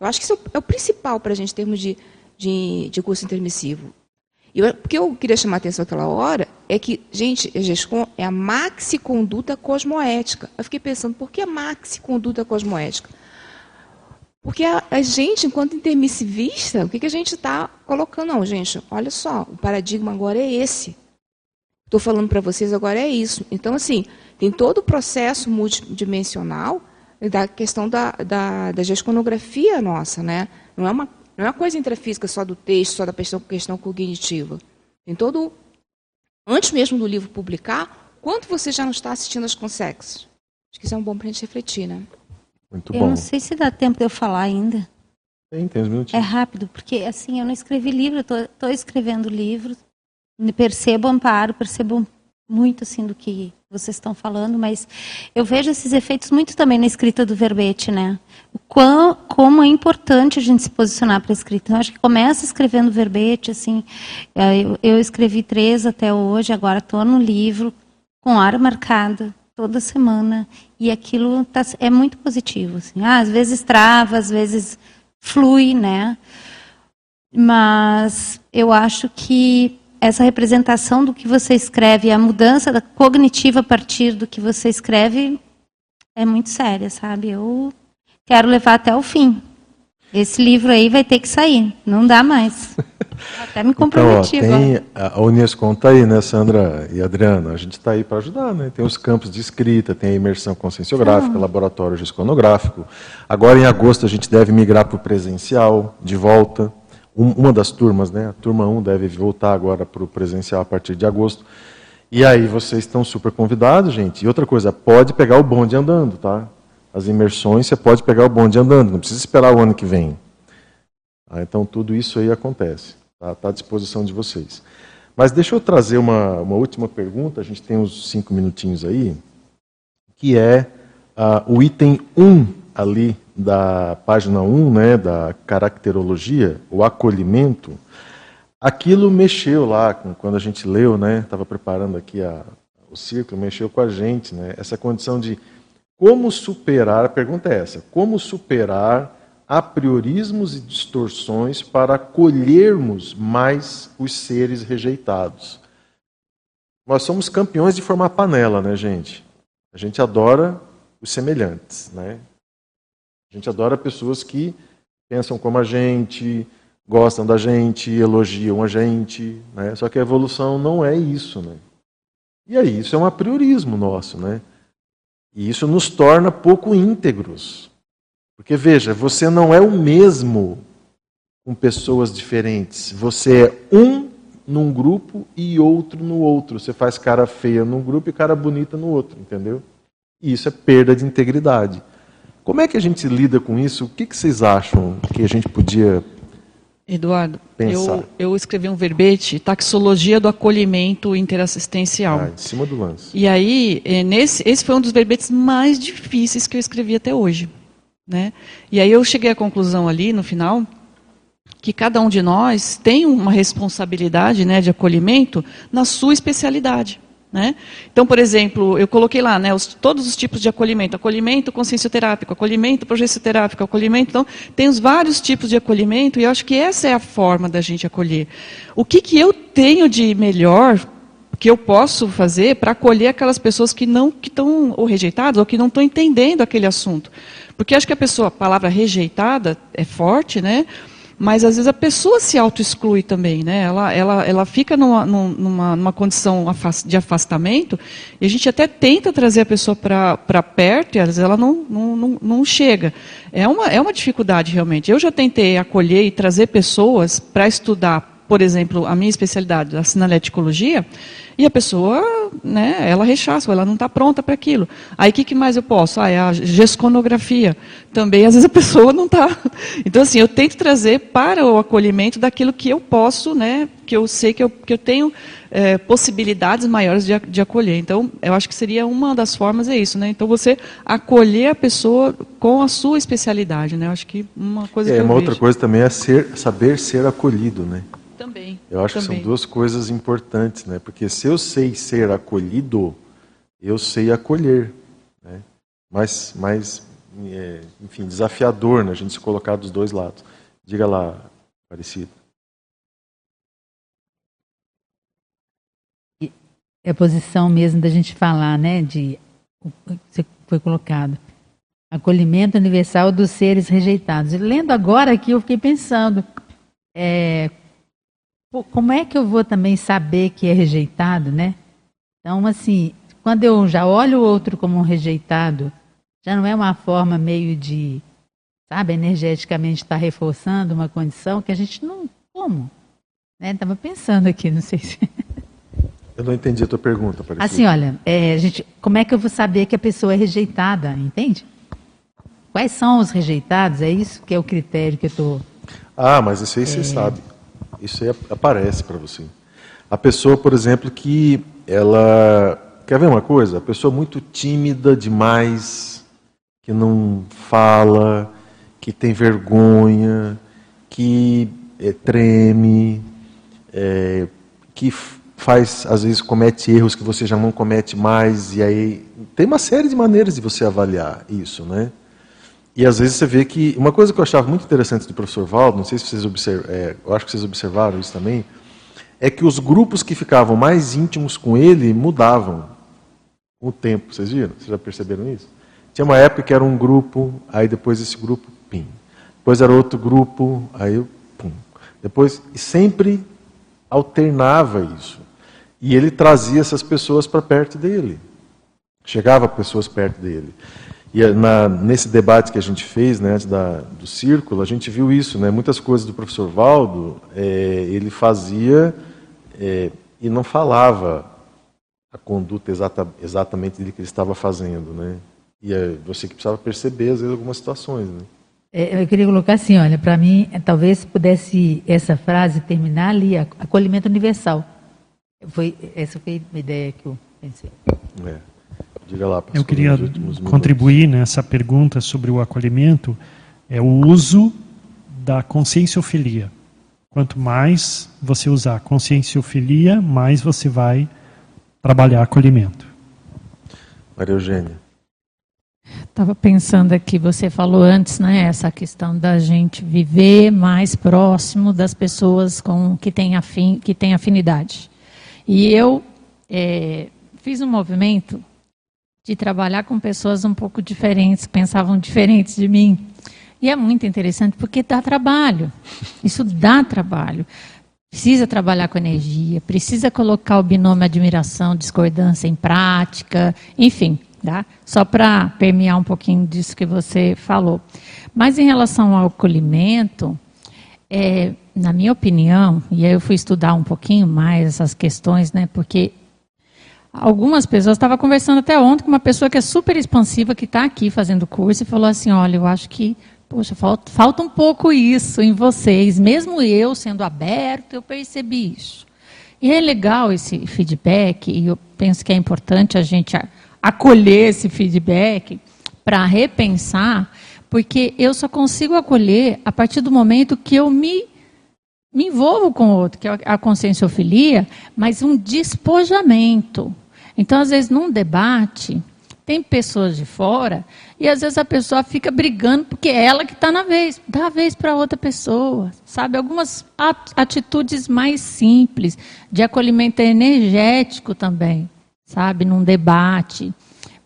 Eu acho que isso é o principal para a gente, em termos de, de, de curso intermissivo. E o que eu queria chamar a atenção naquela hora é que, gente, GESCOM é a maxiconduta cosmoética. Eu fiquei pensando, por que a maxiconduta cosmoética? Porque a, a, gente, enquanto intermissivista, o que, que a gente está colocando? Não, gente, olha só, o paradigma agora é esse. Estou falando para vocês agora é isso. Então, assim, tem todo o processo multidimensional da questão da, da, da gesconografia nossa, né? Não é uma não é uma coisa intrafísica só do texto, só da questão, questão cognitiva. Tem todo. Antes mesmo do livro publicar, quanto você já não está assistindo às consexes? Acho que isso é um bom para a gente refletir, né? Muito eu bom. não sei se dá tempo de eu falar ainda. Tem, tem uns minutinhos. É rápido, porque assim, eu não escrevi livro, eu estou escrevendo livro, percebo amparo, percebo muito assim do que vocês estão falando, mas eu vejo esses efeitos muito também na escrita do verbete, né? O quão, como é importante a gente se posicionar para a escrita. Então, acho que começa escrevendo verbete, assim, é, eu, eu escrevi três até hoje, agora estou no livro, com hora marcada, toda semana, e aquilo tá, é muito positivo, assim. Ah, às vezes trava, às vezes flui, né? Mas eu acho que essa representação do que você escreve, a mudança da cognitiva a partir do que você escreve é muito séria, sabe? Eu quero levar até o fim. Esse livro aí vai ter que sair, não dá mais. Até me comprometi então, ó, tem, A Unesco está aí, né, Sandra e Adriana? A gente está aí para ajudar, né? Tem os campos de escrita, tem a imersão conscienciográfica, ah. laboratório gesconográfico. Agora, em agosto, a gente deve migrar para o presencial, de volta uma das turmas, né? A turma 1 deve voltar agora para o presencial a partir de agosto. E aí vocês estão super convidados, gente. E outra coisa, pode pegar o bonde andando, tá? As imersões você pode pegar o bonde andando, não precisa esperar o ano que vem. Ah, então tudo isso aí acontece, está tá à disposição de vocês. Mas deixa eu trazer uma, uma última pergunta, a gente tem uns cinco minutinhos aí, que é uh, o item 1 ali da página 1, né, da caracterologia, o acolhimento, aquilo mexeu lá, quando a gente leu, né, estava preparando aqui a, o círculo, mexeu com a gente, né, essa condição de como superar, a pergunta é essa, como superar apriorismos e distorções para acolhermos mais os seres rejeitados. Nós somos campeões de formar panela, né, gente? A gente adora os semelhantes, né? A gente adora pessoas que pensam como a gente, gostam da gente, elogiam a gente, né? Só que a evolução não é isso, né? E aí, isso é um apriorismo nosso, né? E isso nos torna pouco íntegros. Porque veja, você não é o mesmo com pessoas diferentes. Você é um num grupo e outro no outro. Você faz cara feia num grupo e cara bonita no outro, entendeu? E isso é perda de integridade. Como é que a gente lida com isso? O que, que vocês acham que a gente podia Eduardo, eu, eu, escrevi um verbete, taxologia do acolhimento interassistencial. Ah, em cima do lance. E aí, é, nesse, esse foi um dos verbetes mais difíceis que eu escrevi até hoje. Né? E aí eu cheguei à conclusão ali, no final, que cada um de nós tem uma responsabilidade né, de acolhimento na sua especialidade. Né? Então, por exemplo, eu coloquei lá né, os, todos os tipos de acolhimento: acolhimento consciencioterápico, acolhimento progessoterápico, acolhimento. Então, tem os vários tipos de acolhimento e eu acho que essa é a forma da gente acolher. O que, que eu tenho de melhor que eu posso fazer para acolher aquelas pessoas que não que estão ou rejeitadas ou que não estão entendendo aquele assunto? Porque acho que a pessoa, a palavra rejeitada é forte, né? Mas às vezes a pessoa se auto-exclui também, né? Ela, ela, ela fica numa, numa, numa condição de afastamento e a gente até tenta trazer a pessoa para perto e às vezes ela não, não, não, não, chega. É uma, é uma dificuldade realmente. Eu já tentei acolher e trazer pessoas para estudar, por exemplo, a minha especialidade, a sinaléticologia, e a pessoa, né, ela rechaça, ela não está pronta para aquilo. Aí o que, que, mais eu posso? Ah, é a gesconografia. Também, às vezes, a pessoa não está. Então, assim, eu tento trazer para o acolhimento daquilo que eu posso, né, que eu sei que eu, que eu tenho é, possibilidades maiores de, de acolher. Então, eu acho que seria uma das formas, é isso, né? Então, você acolher a pessoa com a sua especialidade, né? Eu acho que uma coisa é, que eu uma vejo. outra coisa também é ser, saber ser acolhido, né? Também. Eu acho também. que são duas coisas importantes, né? Porque se eu sei ser acolhido, eu sei acolher, né? Mas, mas é, enfim, desafiador, né? A gente se colocar dos dois lados. Diga lá, Aparecido. É a posição mesmo da gente falar, né? De você foi colocado acolhimento universal dos seres rejeitados. E lendo agora aqui, eu fiquei pensando, é, como é que eu vou também saber que é rejeitado, né? Então, assim, quando eu já olho o outro como um rejeitado, já não é uma forma meio de, sabe, energeticamente estar tá reforçando uma condição que a gente não. Como? Né? Estava pensando aqui, não sei se. Eu não entendi a tua pergunta, Aparecida. Assim, olha, é, gente, como é que eu vou saber que a pessoa é rejeitada, entende? Quais são os rejeitados? É isso que é o critério que eu estou. Ah, mas isso aí é... você sabe. Isso aí aparece para você. A pessoa, por exemplo, que ela. Quer ver uma coisa? A pessoa muito tímida demais, que não fala, que tem vergonha, que é, treme, é, que faz, às vezes, comete erros que você já não comete mais, e aí. Tem uma série de maneiras de você avaliar isso, né? E às vezes você vê que. Uma coisa que eu achava muito interessante do professor Valdo, não sei se vocês observaram, é, eu acho que vocês observaram isso também, é que os grupos que ficavam mais íntimos com ele mudavam com o tempo. Vocês viram? Vocês já perceberam isso? Tinha uma época que era um grupo, aí depois esse grupo, pim. Depois era outro grupo, aí pum. Depois, e sempre alternava isso. E ele trazia essas pessoas para perto dele. Chegava pessoas perto dele. E eh, na, nesse debate que a gente fez, né, antes da, do círculo, a gente viu isso, né, muitas coisas do professor Valdo, é, ele fazia é, e não falava a conduta exata, exatamente de que ele estava fazendo, né? E é você que precisava perceber às vezes algumas situações, né? eu queria colocar assim, olha, para mim, talvez pudesse essa frase terminar ali, acolhimento universal. Foi essa foi a ideia que eu pensei. É. Diga lá, pastor, Eu queria contribuir nessa pergunta sobre o acolhimento, é o uso da conscienciofilia. Quanto mais você usar conscienciofilia, mais você vai trabalhar acolhimento. Maria Eugênia. Estava pensando aqui, você falou antes, né, essa questão da gente viver mais próximo das pessoas com que tem, afim, que tem afinidade. E eu é, fiz um movimento de trabalhar com pessoas um pouco diferentes, pensavam diferentes de mim. E é muito interessante porque dá trabalho. Isso dá trabalho. Precisa trabalhar com energia, precisa colocar o binômio admiração, discordância em prática, enfim, Tá? Só para permear um pouquinho disso que você falou. Mas em relação ao acolhimento, é, na minha opinião, e aí eu fui estudar um pouquinho mais essas questões, né, porque algumas pessoas, estava conversando até ontem com uma pessoa que é super expansiva, que está aqui fazendo curso, e falou assim, olha, eu acho que, poxa, falta, falta um pouco isso em vocês. Mesmo eu sendo aberto, eu percebi isso. E é legal esse feedback, e eu penso que é importante a gente acolher esse feedback para repensar porque eu só consigo acolher a partir do momento que eu me, me envolvo com o outro, que é a conscienciofilia, mas um despojamento. Então, às vezes, num debate, tem pessoas de fora e às vezes a pessoa fica brigando porque é ela que está na vez, dá a vez para outra pessoa, sabe? Algumas atitudes mais simples de acolhimento energético também, sabe? Num debate.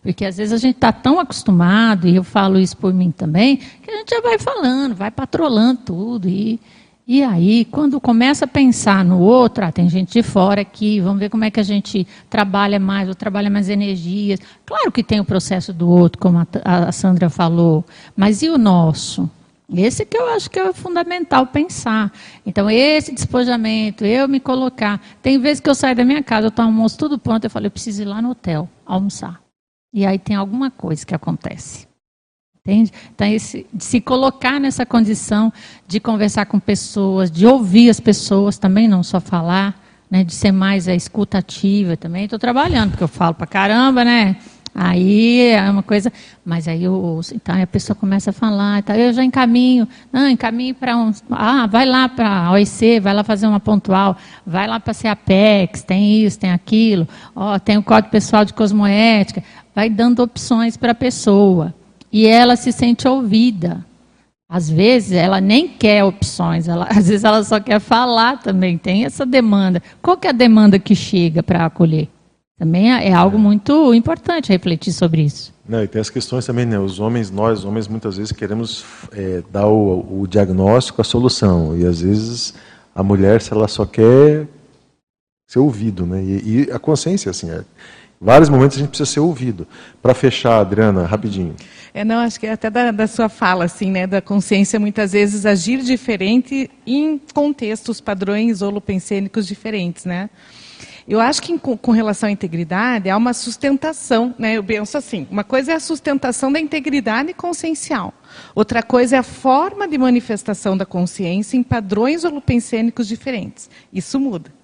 Porque às vezes a gente está tão acostumado, e eu falo isso por mim também, que a gente já vai falando, vai patrolando tudo. E, e aí, quando começa a pensar no outro, ah, tem gente de fora aqui, vamos ver como é que a gente trabalha mais, ou trabalha mais energias. Claro que tem o processo do outro, como a, a Sandra falou, mas e o nosso? Esse que eu acho que é fundamental pensar. Então, esse despojamento, eu me colocar. Tem vezes que eu saio da minha casa, eu estou almoço tudo pronto, eu falo, eu preciso ir lá no hotel almoçar. E aí tem alguma coisa que acontece. Entende? Então, esse, se colocar nessa condição de conversar com pessoas, de ouvir as pessoas, também não só falar, né, de ser mais a escutativa também. Estou trabalhando, porque eu falo para caramba, né? Aí é uma coisa, mas aí eu ouço, então a pessoa começa a falar, então eu já encaminho, não, encaminho para um, ah, vai lá para a OIC, vai lá fazer uma pontual, vai lá para a CAPEX, tem isso, tem aquilo, ó, tem o Código Pessoal de Cosmoética, vai dando opções para a pessoa. E ela se sente ouvida. Às vezes ela nem quer opções, ela, às vezes ela só quer falar também, tem essa demanda. Qual que é a demanda que chega para acolher? Também é, é algo muito importante refletir sobre isso. Não, e tem as questões também, né? Os homens, nós homens, muitas vezes queremos é, dar o, o, diagnóstico, a solução. E às vezes a mulher, se ela só quer ser ouvido, né? E, e a consciência, assim, é, vários momentos a gente precisa ser ouvido. Para fechar, Adriana, rapidinho. É, não, acho que até da, da, sua fala, assim, né, da consciência, muitas vezes agir diferente em contextos, padrões holopensênicos diferentes, né? Eu acho que com, com relação à integridade há uma sustentação, né? Eu penso assim, uma coisa é a sustentação da integridade consciencial, outra coisa é a forma de manifestação da consciência em padrões holopensênicos diferentes. Isso muda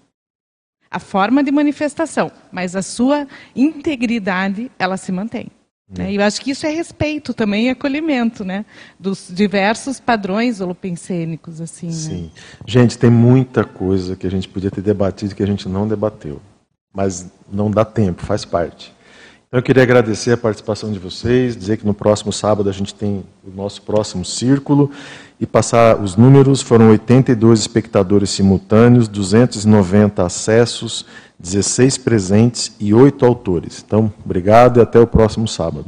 a forma de manifestação, mas a sua integridade ela se mantém. Né? E eu acho que isso é respeito também e acolhimento, né? Dos diversos padrões holopensênicos, assim. Né? Sim. Né? Gente, tem muita coisa que a gente podia ter debatido que a gente não debateu, mas não dá tempo, faz parte. Então eu queria agradecer a participação de vocês, dizer que no próximo sábado a gente tem o nosso próximo círculo e passar os números, foram 82 espectadores simultâneos, 290 acessos, 16 presentes e 8 autores. Então, obrigado e até o próximo sábado.